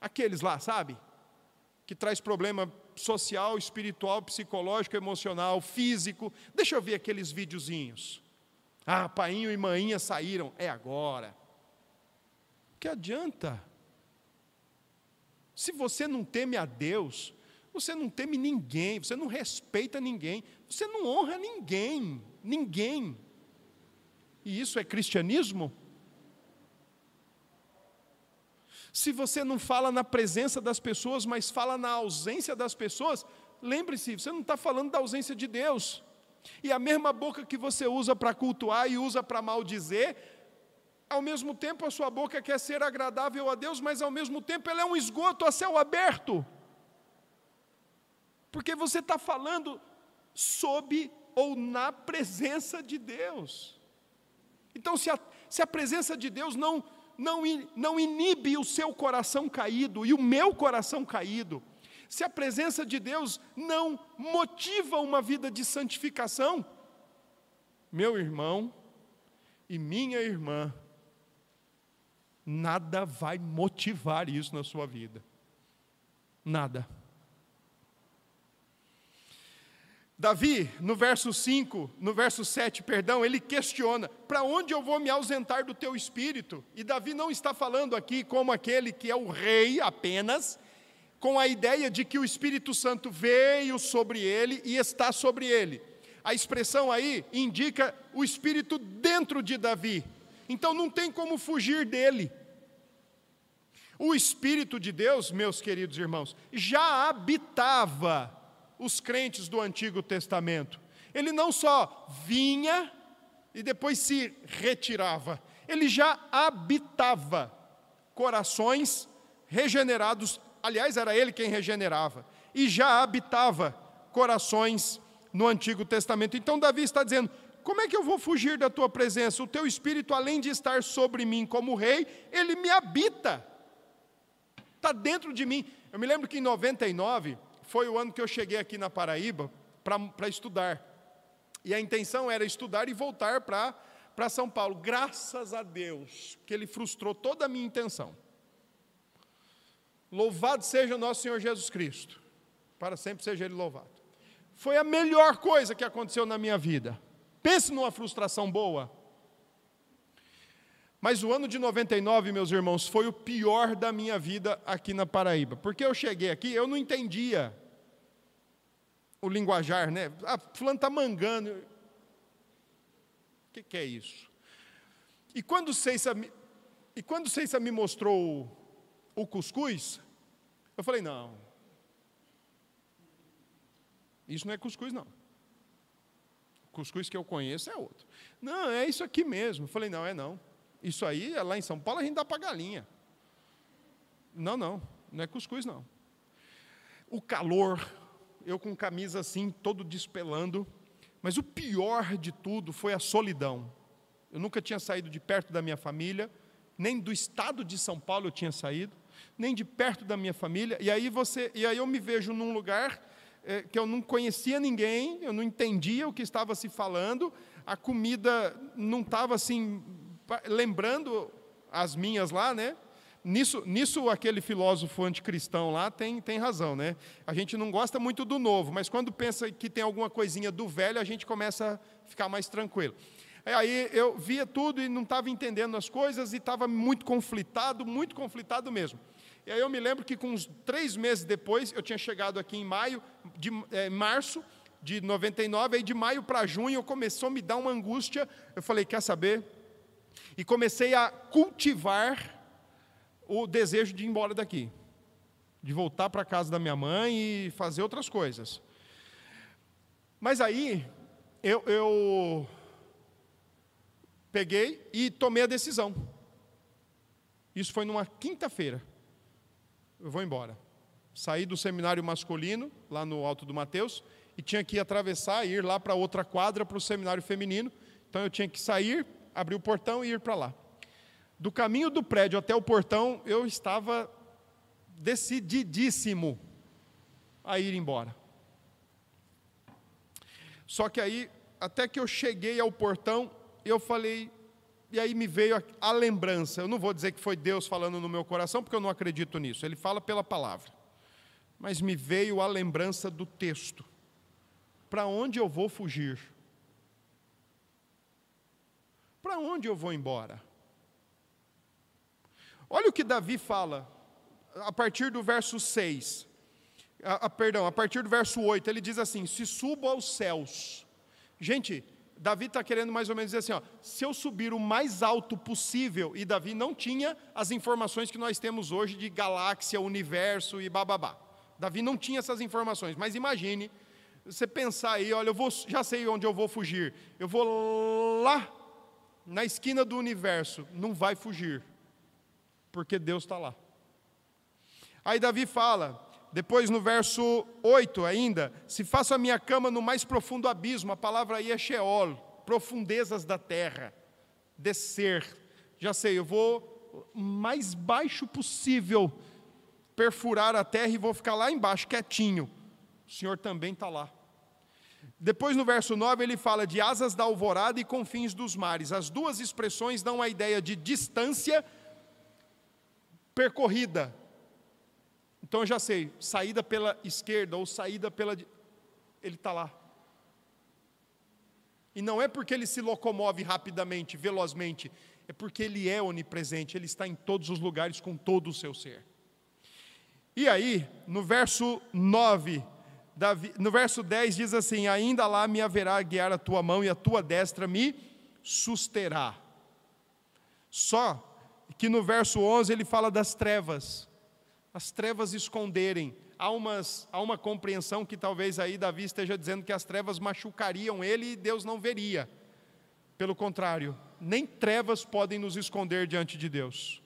Aqueles lá, sabe? Que traz problema social, espiritual, psicológico, emocional, físico. Deixa eu ver aqueles videozinhos. Ah, painho e maninha saíram, é agora. Que adianta? Se você não teme a Deus, você não teme ninguém, você não respeita ninguém, você não honra ninguém, ninguém. E isso é cristianismo? Se você não fala na presença das pessoas, mas fala na ausência das pessoas, lembre-se, você não está falando da ausência de Deus. E a mesma boca que você usa para cultuar e usa para maldizer, ao mesmo tempo a sua boca quer ser agradável a Deus, mas ao mesmo tempo ela é um esgoto a céu aberto. Porque você está falando sob ou na presença de Deus. Então, se a, se a presença de Deus não, não, não inibe o seu coração caído e o meu coração caído, se a presença de Deus não motiva uma vida de santificação, meu irmão e minha irmã, nada vai motivar isso na sua vida. Nada. Davi, no verso 5, no verso 7, perdão, ele questiona: para onde eu vou me ausentar do teu espírito? E Davi não está falando aqui como aquele que é o rei apenas, com a ideia de que o Espírito Santo veio sobre ele e está sobre ele. A expressão aí indica o Espírito dentro de Davi, então não tem como fugir dele. O Espírito de Deus, meus queridos irmãos, já habitava os crentes do Antigo Testamento. Ele não só vinha e depois se retirava, ele já habitava corações regenerados. Aliás, era ele quem regenerava, e já habitava corações no Antigo Testamento. Então, Davi está dizendo: como é que eu vou fugir da tua presença? O teu espírito, além de estar sobre mim como rei, ele me habita, está dentro de mim. Eu me lembro que em 99, foi o ano que eu cheguei aqui na Paraíba para estudar. E a intenção era estudar e voltar para São Paulo. Graças a Deus, que Ele frustrou toda a minha intenção. Louvado seja o nosso Senhor Jesus Cristo. Para sempre seja Ele louvado. Foi a melhor coisa que aconteceu na minha vida. Pense numa frustração boa. Mas o ano de 99, meus irmãos, foi o pior da minha vida aqui na Paraíba. Porque eu cheguei aqui, eu não entendia o linguajar, né? Ah, fulano está mangando. O que, que, é isso? E quando Ceissa, e quando me mostrou o, o cuscuz, eu falei, não. Isso não é cuscuz, não. O cuscuz que eu conheço é outro. Não, é isso aqui mesmo. Eu falei, não, é não. Isso aí, é lá em São Paulo, a gente dá para galinha. Não, não, não é cuscuz, não. O calor, eu com camisa assim, todo despelando. Mas o pior de tudo foi a solidão. Eu nunca tinha saído de perto da minha família, nem do estado de São Paulo eu tinha saído, nem de perto da minha família. E aí você, e aí eu me vejo num lugar é, que eu não conhecia ninguém, eu não entendia o que estava se falando, a comida não estava assim lembrando as minhas lá, né? Nisso, nisso aquele filósofo anticristão lá tem, tem razão, né? A gente não gosta muito do novo, mas quando pensa que tem alguma coisinha do velho, a gente começa a ficar mais tranquilo. Aí eu via tudo e não estava entendendo as coisas e estava muito conflitado, muito conflitado mesmo. E aí eu me lembro que com uns três meses depois, eu tinha chegado aqui em maio, de é, março de 99, aí de maio para junho começou a me dar uma angústia. Eu falei, quer saber? E comecei a cultivar o desejo de ir embora daqui, de voltar para a casa da minha mãe e fazer outras coisas. Mas aí, eu, eu peguei e tomei a decisão. Isso foi numa quinta-feira. Eu vou embora. Saí do seminário masculino, lá no Alto do Mateus, e tinha que atravessar, ir lá para outra quadra, para o seminário feminino. Então eu tinha que sair, abrir o portão e ir para lá. Do caminho do prédio até o portão, eu estava decididíssimo a ir embora. Só que aí, até que eu cheguei ao portão, eu falei, e aí me veio a, a, lembrança. Eu não vou dizer que foi Deus falando no meu coração, porque eu não acredito nisso. Ele fala pela palavra. mas me veio a lembrança do texto. Para onde eu vou fugir? Para onde eu vou embora? Olha o que Davi fala, a partir do verso 6. A, a, perdão, a partir do verso 8, ele diz assim: Se subo aos céus. Gente, Davi está querendo mais ou menos dizer assim: ó, se eu subir o mais alto possível, e Davi não tinha as informações que nós temos hoje de galáxia, universo e bababá. Davi não tinha essas informações, mas imagine, você pensar aí, olha, eu vou, já sei onde eu vou fugir, eu vou lá na esquina do universo, não vai fugir, porque Deus está lá. Aí Davi fala, depois no verso 8 ainda, se faço a minha cama no mais profundo abismo, a palavra aí é Sheol, profundezas da terra, descer. Já sei, eu vou mais baixo possível perfurar a terra e vou ficar lá embaixo, quietinho. O Senhor também está lá. Depois no verso 9 ele fala de asas da alvorada e confins dos mares. As duas expressões dão a ideia de distância percorrida. Então eu já sei, saída pela esquerda ou saída pela. Ele está lá. E não é porque ele se locomove rapidamente, velozmente, é porque ele é onipresente, ele está em todos os lugares com todo o seu ser. E aí, no verso 9, Davi, no verso 10 diz assim: Ainda lá me haverá guiar a tua mão e a tua destra me susterá. Só que no verso 11 ele fala das trevas, as trevas esconderem. Há, umas, há uma compreensão que talvez aí Davi esteja dizendo que as trevas machucariam ele e Deus não veria. Pelo contrário, nem trevas podem nos esconder diante de Deus,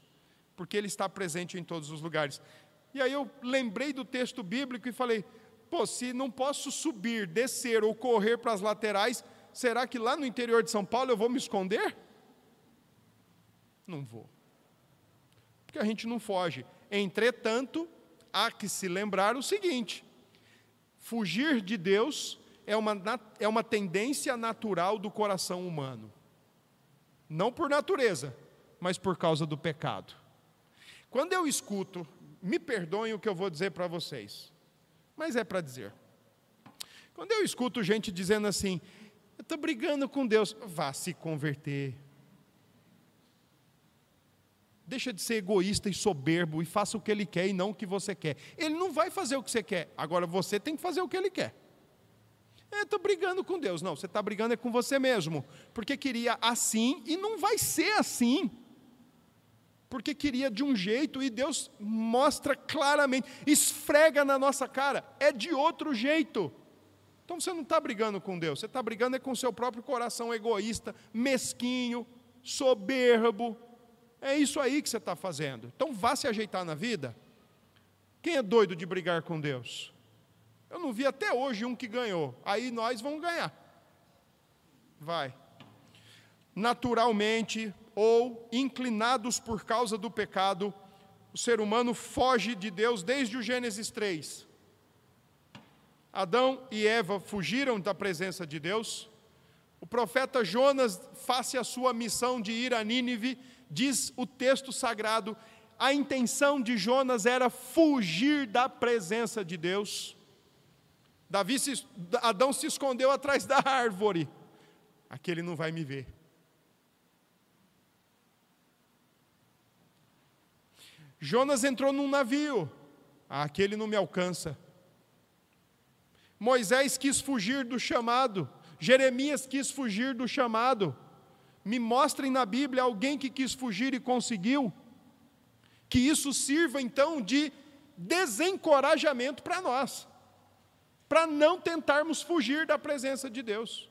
porque Ele está presente em todos os lugares. E aí eu lembrei do texto bíblico e falei: Pô, se não posso subir, descer ou correr para as laterais, será que lá no interior de São Paulo eu vou me esconder? Não vou. Porque a gente não foge. Entretanto, há que se lembrar o seguinte: fugir de Deus é uma, é uma tendência natural do coração humano. Não por natureza, mas por causa do pecado. Quando eu escuto, me perdoem o que eu vou dizer para vocês mas é para dizer. Quando eu escuto gente dizendo assim, eu estou brigando com Deus, vá se converter. Deixa de ser egoísta e soberbo e faça o que ele quer e não o que você quer. Ele não vai fazer o que você quer, agora você tem que fazer o que ele quer. É, estou brigando com Deus. Não, você está brigando é com você mesmo, porque queria assim e não vai ser assim porque queria de um jeito e Deus mostra claramente, esfrega na nossa cara, é de outro jeito. Então você não está brigando com Deus, você está brigando é com seu próprio coração egoísta, mesquinho, soberbo. É isso aí que você está fazendo. Então vá se ajeitar na vida. Quem é doido de brigar com Deus? Eu não vi até hoje um que ganhou. Aí nós vamos ganhar. Vai. Naturalmente, ou inclinados por causa do pecado, o ser humano foge de Deus desde o Gênesis 3. Adão e Eva fugiram da presença de Deus. O profeta Jonas, face a sua missão de ir a Nínive, diz o texto sagrado, a intenção de Jonas era fugir da presença de Deus. Davi se, Adão se escondeu atrás da árvore. Aquele não vai me ver. Jonas entrou num navio, ah, aquele não me alcança. Moisés quis fugir do chamado, Jeremias quis fugir do chamado. Me mostrem na Bíblia alguém que quis fugir e conseguiu. Que isso sirva então de desencorajamento para nós, para não tentarmos fugir da presença de Deus.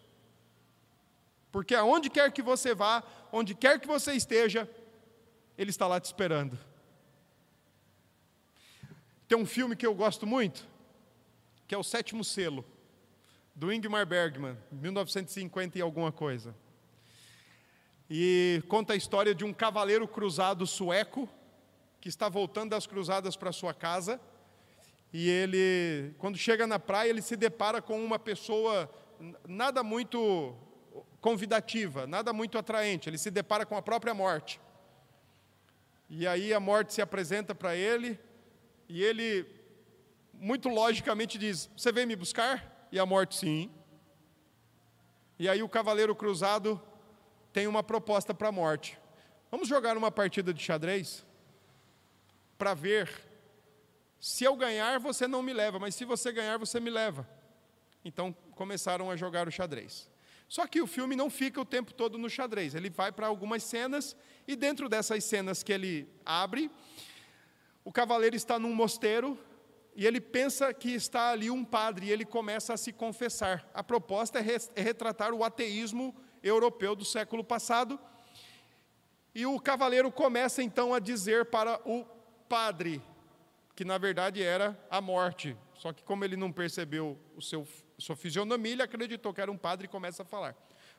Porque aonde quer que você vá, onde quer que você esteja, Ele está lá te esperando. Tem um filme que eu gosto muito, que é O Sétimo Selo, do Ingmar Bergman, 1950 e alguma coisa. E conta a história de um cavaleiro cruzado sueco que está voltando das cruzadas para sua casa. E ele, quando chega na praia, ele se depara com uma pessoa nada muito convidativa, nada muito atraente. Ele se depara com a própria morte. E aí a morte se apresenta para ele, e ele, muito logicamente diz: Você vem me buscar? E a morte, sim. E aí o cavaleiro cruzado tem uma proposta para a morte. Vamos jogar uma partida de xadrez? Para ver. Se eu ganhar, você não me leva, mas se você ganhar, você me leva. Então começaram a jogar o xadrez. Só que o filme não fica o tempo todo no xadrez, ele vai para algumas cenas, e dentro dessas cenas que ele abre, o cavaleiro está num mosteiro e ele pensa que está ali um padre e ele começa a se confessar. A proposta é, é retratar o ateísmo europeu do século passado. E o cavaleiro começa então a dizer para o padre, que na verdade era a morte. Só que como ele não percebeu o seu sua fisionomia, ele acreditou que era um padre e começa a falar.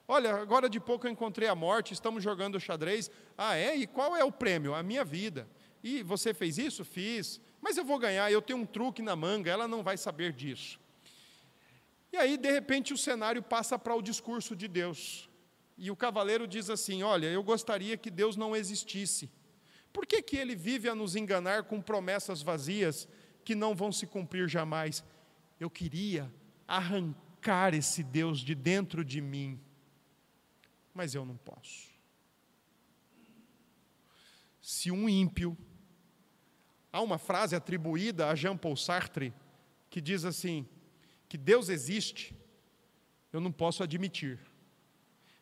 Olha, agora de pouco eu encontrei a morte, estamos jogando xadrez. Ah, é? E qual é o prêmio? A minha vida. E você fez isso? Fiz. Mas eu vou ganhar, eu tenho um truque na manga, ela não vai saber disso. E aí, de repente, o cenário passa para o discurso de Deus. E o cavaleiro diz assim: Olha, eu gostaria que Deus não existisse. Por que, que ele vive a nos enganar com promessas vazias que não vão se cumprir jamais? Eu queria arrancar esse Deus de dentro de mim, mas eu não posso. Se um ímpio Há uma frase atribuída a Jean Paul Sartre que diz assim: que Deus existe, eu não posso admitir,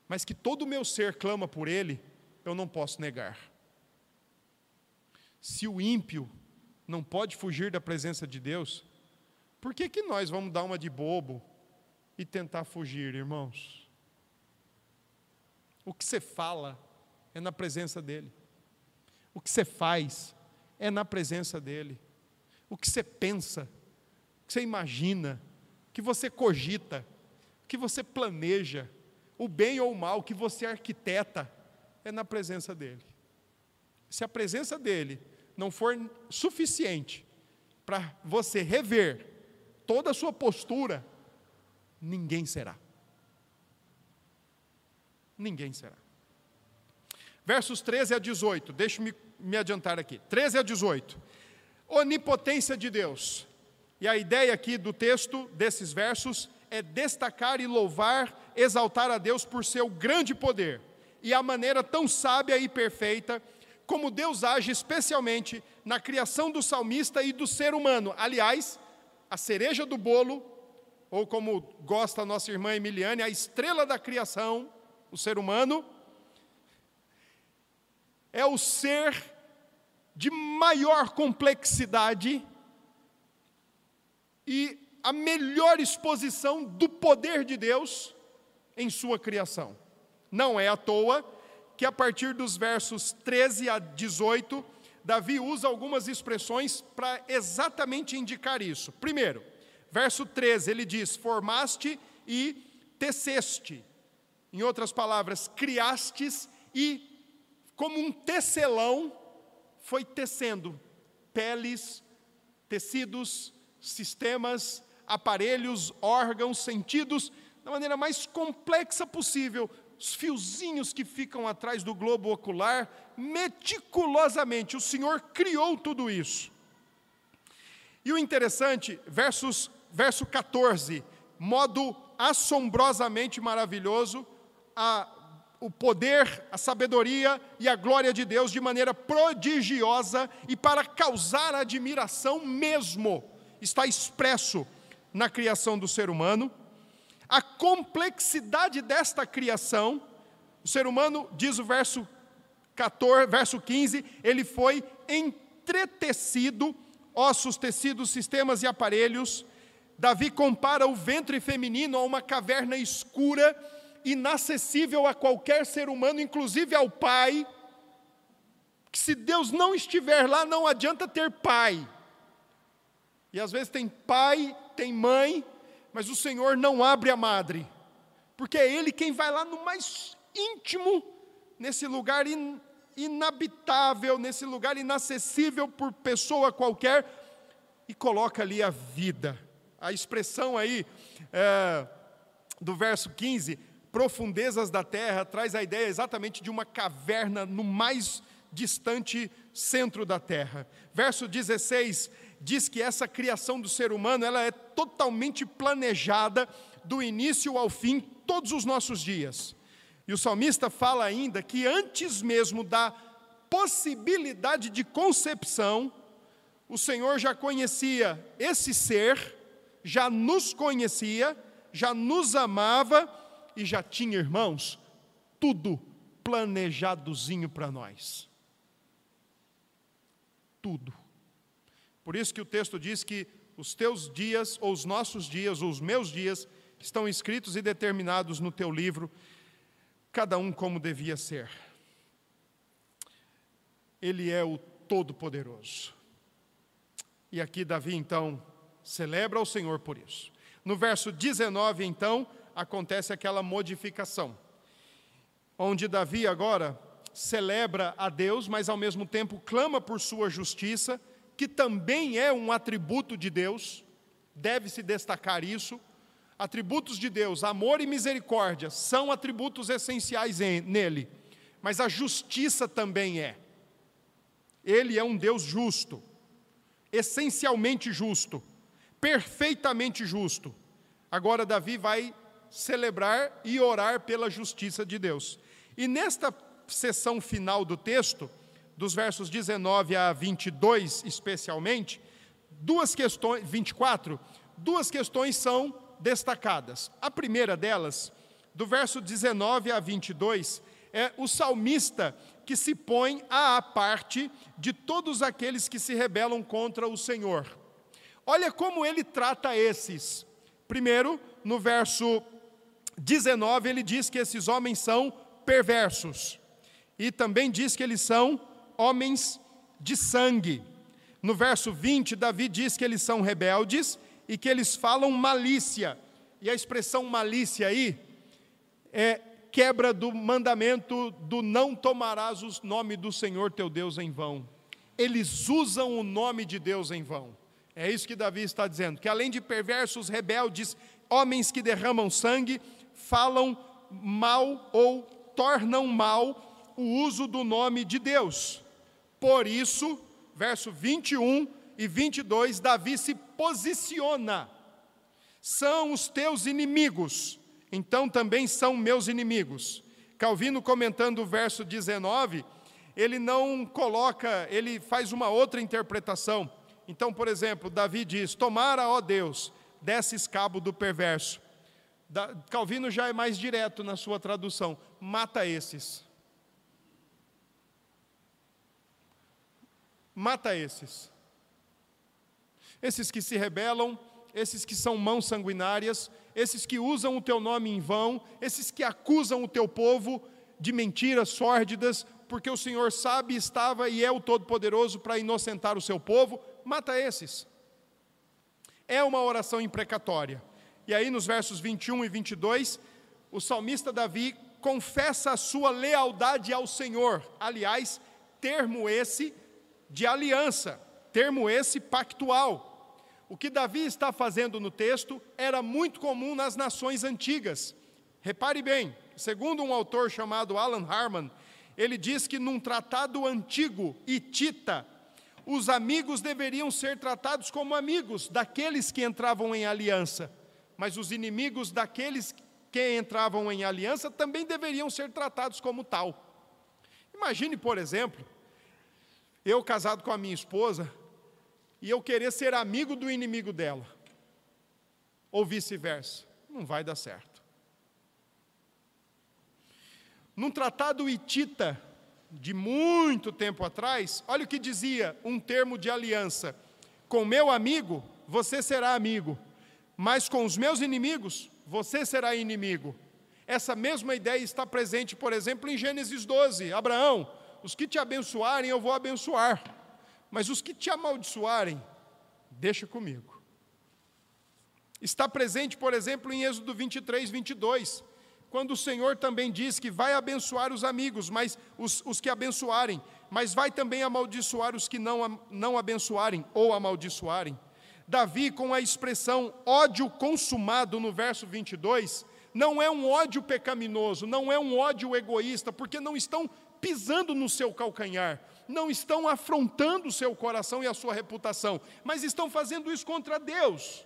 mas que todo o meu ser clama por Ele, eu não posso negar. Se o ímpio não pode fugir da presença de Deus, por que, que nós vamos dar uma de bobo e tentar fugir, irmãos? O que você fala é na presença dEle, o que você faz é na presença dEle. O que você pensa, o que você imagina, o que você cogita, o que você planeja, o bem ou o mal que você arquiteta, é na presença dEle. Se a presença dEle não for suficiente para você rever toda a sua postura, ninguém será. Ninguém será. Versos 13 a 18, deixe-me me adiantar aqui. 13 a 18. Onipotência de Deus. E a ideia aqui do texto, desses versos, é destacar e louvar, exaltar a Deus por seu grande poder e a maneira tão sábia e perfeita como Deus age especialmente na criação do salmista e do ser humano. Aliás, a cereja do bolo, ou como gosta a nossa irmã Emiliane, a estrela da criação, o ser humano, é o ser de maior complexidade e a melhor exposição do poder de Deus em sua criação. Não é à toa que a partir dos versos 13 a 18, Davi usa algumas expressões para exatamente indicar isso. Primeiro, verso 13, ele diz: Formaste e teceste. Em outras palavras, criastes e como um tecelão, foi tecendo peles, tecidos, sistemas, aparelhos, órgãos, sentidos, da maneira mais complexa possível, os fiozinhos que ficam atrás do globo ocular, meticulosamente, o Senhor criou tudo isso. E o interessante, versos, verso 14, modo assombrosamente maravilhoso, a o poder, a sabedoria e a glória de Deus de maneira prodigiosa e para causar admiração mesmo, está expresso na criação do ser humano. A complexidade desta criação, o ser humano, diz o verso 14, verso 15, ele foi entretecido, ossos, tecidos, sistemas e aparelhos. Davi compara o ventre feminino a uma caverna escura inacessível a qualquer ser humano, inclusive ao pai, que se Deus não estiver lá, não adianta ter pai. E às vezes tem pai, tem mãe, mas o Senhor não abre a madre, porque é Ele quem vai lá no mais íntimo, nesse lugar in, inabitável, nesse lugar inacessível por pessoa qualquer, e coloca ali a vida. A expressão aí é, do verso 15 profundezas da terra traz a ideia exatamente de uma caverna no mais distante centro da terra. Verso 16, diz que essa criação do ser humano ela é totalmente planejada do início ao fim, todos os nossos dias. E o salmista fala ainda que antes mesmo da possibilidade de concepção, o Senhor já conhecia esse ser, já nos conhecia, já nos amava e já tinha, irmãos, tudo planejadozinho para nós. Tudo. Por isso que o texto diz que os teus dias, ou os nossos dias, ou os meus dias, estão escritos e determinados no teu livro, cada um como devia ser. Ele é o Todo-Poderoso. E aqui Davi, então, celebra ao Senhor por isso. No verso 19, então, acontece aquela modificação, onde Davi agora celebra a Deus, mas ao mesmo tempo clama por sua justiça, que também é um atributo de Deus, deve-se destacar isso. Atributos de Deus, amor e misericórdia, são atributos essenciais em, nele, mas a justiça também é. Ele é um Deus justo, essencialmente justo, perfeitamente justo. Agora, Davi vai celebrar e orar pela justiça de Deus. E nesta sessão final do texto, dos versos 19 a 22 especialmente, duas questões, 24, duas questões são destacadas. A primeira delas, do verso 19 a 22, é o salmista que se põe à parte de todos aqueles que se rebelam contra o Senhor. Olha como ele trata esses. Primeiro, no verso 19, ele diz que esses homens são perversos. E também diz que eles são homens de sangue. No verso 20, Davi diz que eles são rebeldes e que eles falam malícia. E a expressão malícia aí é quebra do mandamento do não tomarás o nome do Senhor teu Deus em vão. Eles usam o nome de Deus em vão. É isso que Davi está dizendo, que além de perversos, rebeldes, homens que derramam sangue, falam mal ou tornam mal o uso do nome de Deus. Por isso, verso 21 e 22, Davi se posiciona. São os teus inimigos, então também são meus inimigos. Calvino, comentando o verso 19, ele não coloca, ele faz uma outra interpretação. Então, por exemplo, Davi diz: Tomara, ó Deus, desses cabo do perverso. Calvino já é mais direto na sua tradução: mata esses. Mata esses. Esses que se rebelam, esses que são mãos sanguinárias, esses que usam o teu nome em vão, esses que acusam o teu povo de mentiras sórdidas, porque o Senhor sabe, estava e é o Todo-Poderoso para inocentar o seu povo, mata esses. É uma oração imprecatória. E aí, nos versos 21 e 22, o salmista Davi confessa a sua lealdade ao Senhor. Aliás, termo esse de aliança, termo esse pactual. O que Davi está fazendo no texto era muito comum nas nações antigas. Repare bem, segundo um autor chamado Alan Harman, ele diz que num tratado antigo, hitita, os amigos deveriam ser tratados como amigos daqueles que entravam em aliança mas os inimigos daqueles que entravam em aliança também deveriam ser tratados como tal. Imagine, por exemplo, eu casado com a minha esposa e eu querer ser amigo do inimigo dela, ou vice-versa. Não vai dar certo. Num tratado hitita de muito tempo atrás, olha o que dizia um termo de aliança: com meu amigo, você será amigo mas com os meus inimigos, você será inimigo. Essa mesma ideia está presente, por exemplo, em Gênesis 12: Abraão, os que te abençoarem, eu vou abençoar, mas os que te amaldiçoarem, deixa comigo. Está presente, por exemplo, em Êxodo 23, 22, quando o Senhor também diz que vai abençoar os amigos, mas os, os que abençoarem, mas vai também amaldiçoar os que não, não abençoarem ou amaldiçoarem. Davi, com a expressão ódio consumado no verso 22, não é um ódio pecaminoso, não é um ódio egoísta, porque não estão pisando no seu calcanhar, não estão afrontando o seu coração e a sua reputação, mas estão fazendo isso contra Deus.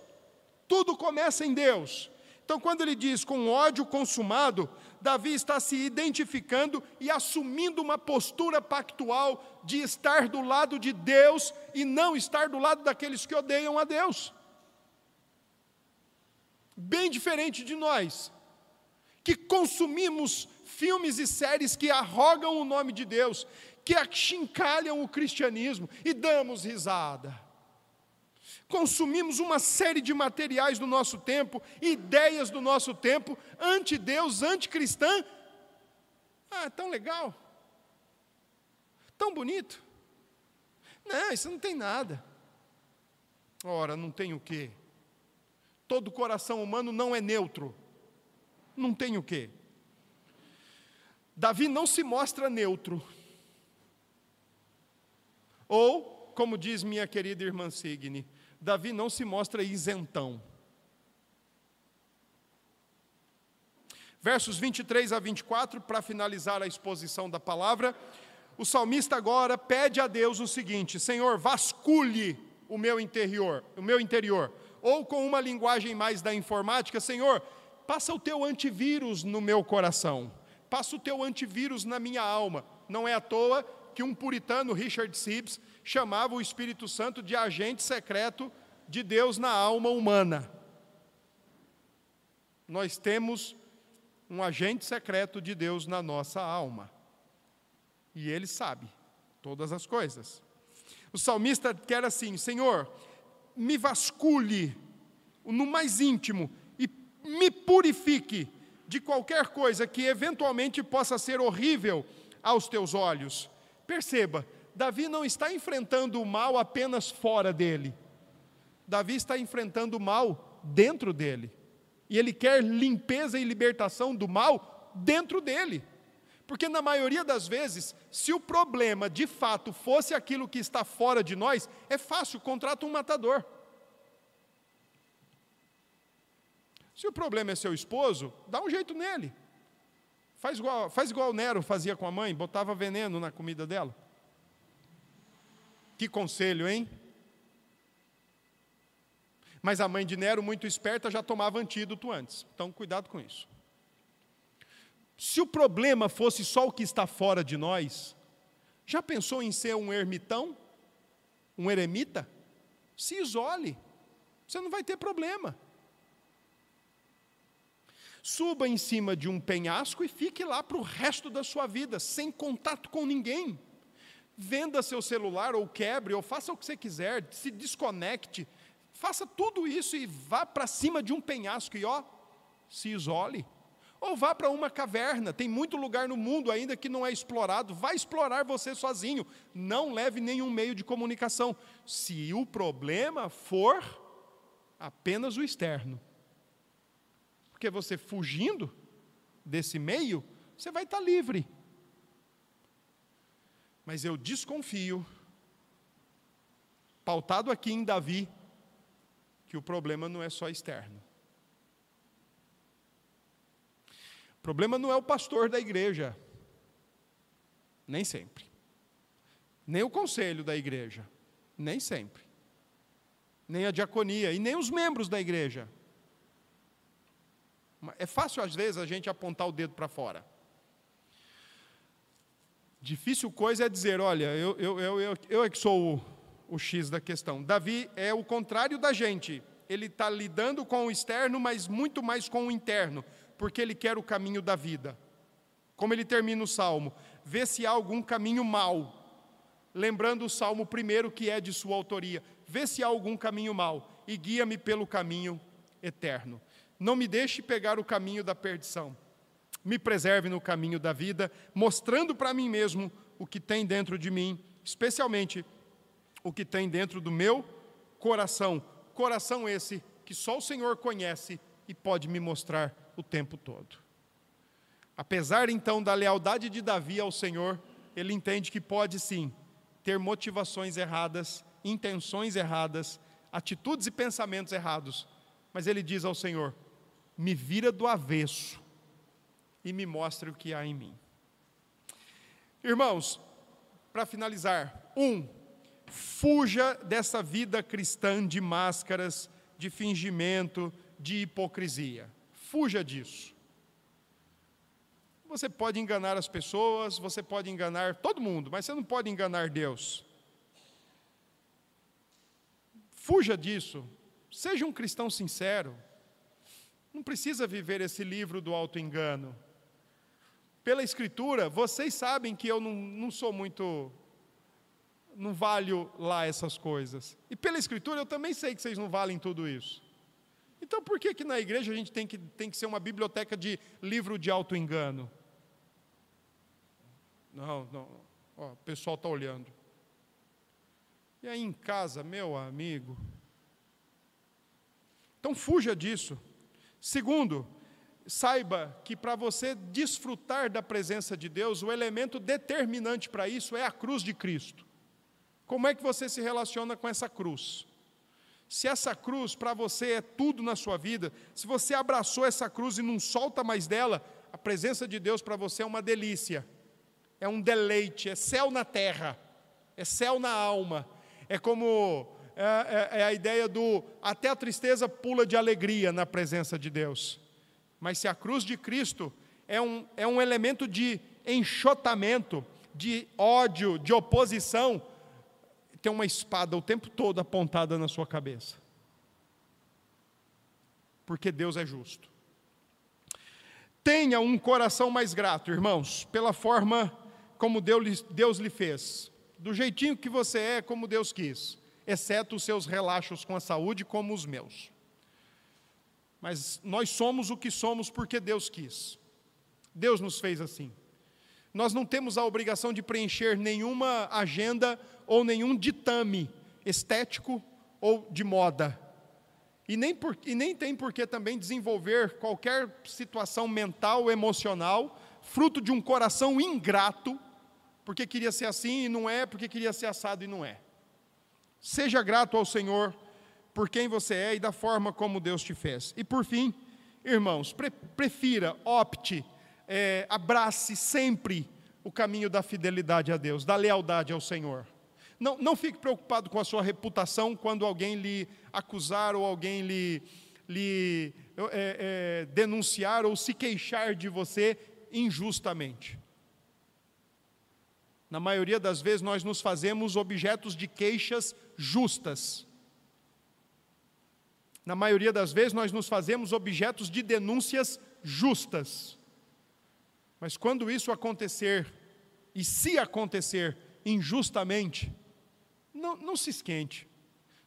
Tudo começa em Deus. Então, quando ele diz com ódio consumado, Davi está se identificando e assumindo uma postura pactual de estar do lado de Deus e não estar do lado daqueles que odeiam a Deus. Bem diferente de nós, que consumimos filmes e séries que arrogam o nome de Deus, que achincalham o cristianismo e damos risada. Consumimos uma série de materiais do nosso tempo, ideias do nosso tempo, anti-Deus, anticristã. Ah, tão legal. Tão bonito. Não, isso não tem nada. Ora, não tem o quê? Todo coração humano não é neutro. Não tem o quê? Davi não se mostra neutro. Ou, como diz minha querida irmã Signe, Davi não se mostra isentão. Versos 23 a 24, para finalizar a exposição da palavra, o salmista agora pede a Deus o seguinte: Senhor, vasculhe o meu interior, o meu interior. Ou com uma linguagem mais da informática, Senhor, passa o teu antivírus no meu coração. Passa o teu antivírus na minha alma. Não é à toa que um puritano, Richard Sibbs, chamava o Espírito Santo de agente secreto de Deus na alma humana. Nós temos um agente secreto de Deus na nossa alma. E ele sabe todas as coisas. O salmista quer assim: Senhor, me vasculhe no mais íntimo e me purifique de qualquer coisa que eventualmente possa ser horrível aos teus olhos. Perceba, Davi não está enfrentando o mal apenas fora dele. Davi está enfrentando o mal dentro dele. E ele quer limpeza e libertação do mal dentro dele. Porque na maioria das vezes, se o problema de fato fosse aquilo que está fora de nós, é fácil, contrata um matador. Se o problema é seu esposo, dá um jeito nele. Faz igual, faz igual o Nero fazia com a mãe, botava veneno na comida dela. Que conselho, hein? Mas a mãe de Nero, muito esperta, já tomava antídoto antes. Então, cuidado com isso. Se o problema fosse só o que está fora de nós, já pensou em ser um ermitão? Um eremita? Se isole, você não vai ter problema. Suba em cima de um penhasco e fique lá para o resto da sua vida, sem contato com ninguém. Venda seu celular ou quebre, ou faça o que você quiser, se desconecte, faça tudo isso e vá para cima de um penhasco e ó, se isole. Ou vá para uma caverna, tem muito lugar no mundo ainda que não é explorado, vá explorar você sozinho. Não leve nenhum meio de comunicação. Se o problema for apenas o externo. Porque você fugindo desse meio, você vai estar livre. Mas eu desconfio, pautado aqui em Davi, que o problema não é só externo. O problema não é o pastor da igreja, nem sempre. Nem o conselho da igreja, nem sempre. Nem a diaconia e nem os membros da igreja. É fácil, às vezes, a gente apontar o dedo para fora. Difícil coisa é dizer, olha, eu, eu, eu, eu, é que sou o, o X da questão. Davi é o contrário da gente. Ele está lidando com o externo, mas muito mais com o interno, porque ele quer o caminho da vida. Como ele termina o salmo: vê se há algum caminho mau. Lembrando o salmo primeiro, que é de sua autoria: vê se há algum caminho mau e guia-me pelo caminho eterno. Não me deixe pegar o caminho da perdição me preserve no caminho da vida, mostrando para mim mesmo o que tem dentro de mim, especialmente o que tem dentro do meu coração. Coração esse que só o Senhor conhece e pode me mostrar o tempo todo. Apesar então da lealdade de Davi ao Senhor, ele entende que pode sim ter motivações erradas, intenções erradas, atitudes e pensamentos errados, mas ele diz ao Senhor: me vira do avesso e me mostre o que há em mim. Irmãos, para finalizar, um, fuja dessa vida cristã de máscaras, de fingimento, de hipocrisia. Fuja disso. Você pode enganar as pessoas, você pode enganar todo mundo, mas você não pode enganar Deus. Fuja disso. Seja um cristão sincero. Não precisa viver esse livro do auto-engano. Pela Escritura, vocês sabem que eu não, não sou muito. Não valho lá essas coisas. E pela Escritura, eu também sei que vocês não valem tudo isso. Então, por que, que na igreja a gente tem que, tem que ser uma biblioteca de livro de auto-engano? Não, não. Ó, o pessoal está olhando. E aí em casa, meu amigo. Então, fuja disso. Segundo, saiba que para você desfrutar da presença de Deus, o elemento determinante para isso é a cruz de Cristo. Como é que você se relaciona com essa cruz? Se essa cruz para você é tudo na sua vida, se você abraçou essa cruz e não solta mais dela, a presença de Deus para você é uma delícia, é um deleite, é céu na terra, é céu na alma. É como é, é, é a ideia do até a tristeza pula de alegria na presença de Deus. Mas se a cruz de Cristo é um, é um elemento de enxotamento, de ódio, de oposição, tem uma espada o tempo todo apontada na sua cabeça. Porque Deus é justo. Tenha um coração mais grato, irmãos, pela forma como Deus, Deus lhe fez, do jeitinho que você é, como Deus quis, exceto os seus relaxos com a saúde, como os meus. Mas nós somos o que somos porque Deus quis. Deus nos fez assim. Nós não temos a obrigação de preencher nenhuma agenda ou nenhum ditame estético ou de moda. E nem, por, e nem tem por que também desenvolver qualquer situação mental, emocional, fruto de um coração ingrato, porque queria ser assim e não é, porque queria ser assado e não é. Seja grato ao Senhor por quem você é e da forma como Deus te fez. E por fim, irmãos, pre prefira, opte é, abrace sempre o caminho da fidelidade a Deus, da lealdade ao Senhor. Não, não fique preocupado com a sua reputação quando alguém lhe acusar ou alguém lhe, lhe é, é, denunciar ou se queixar de você injustamente. Na maioria das vezes, nós nos fazemos objetos de queixas justas. Na maioria das vezes, nós nos fazemos objetos de denúncias justas. Mas quando isso acontecer, e se acontecer injustamente, não, não se esquente,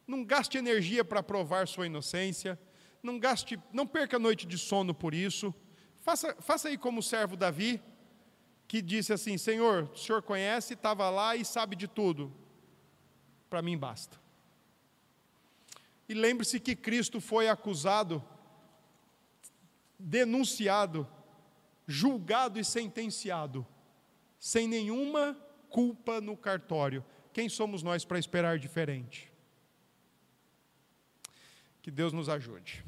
não gaste energia para provar sua inocência, não gaste, não perca a noite de sono por isso. Faça, faça aí como o servo Davi, que disse assim: Senhor, o senhor conhece, estava lá e sabe de tudo, para mim basta. E lembre-se que Cristo foi acusado, denunciado, julgado e sentenciado, sem nenhuma culpa no cartório. Quem somos nós para esperar diferente? Que Deus nos ajude.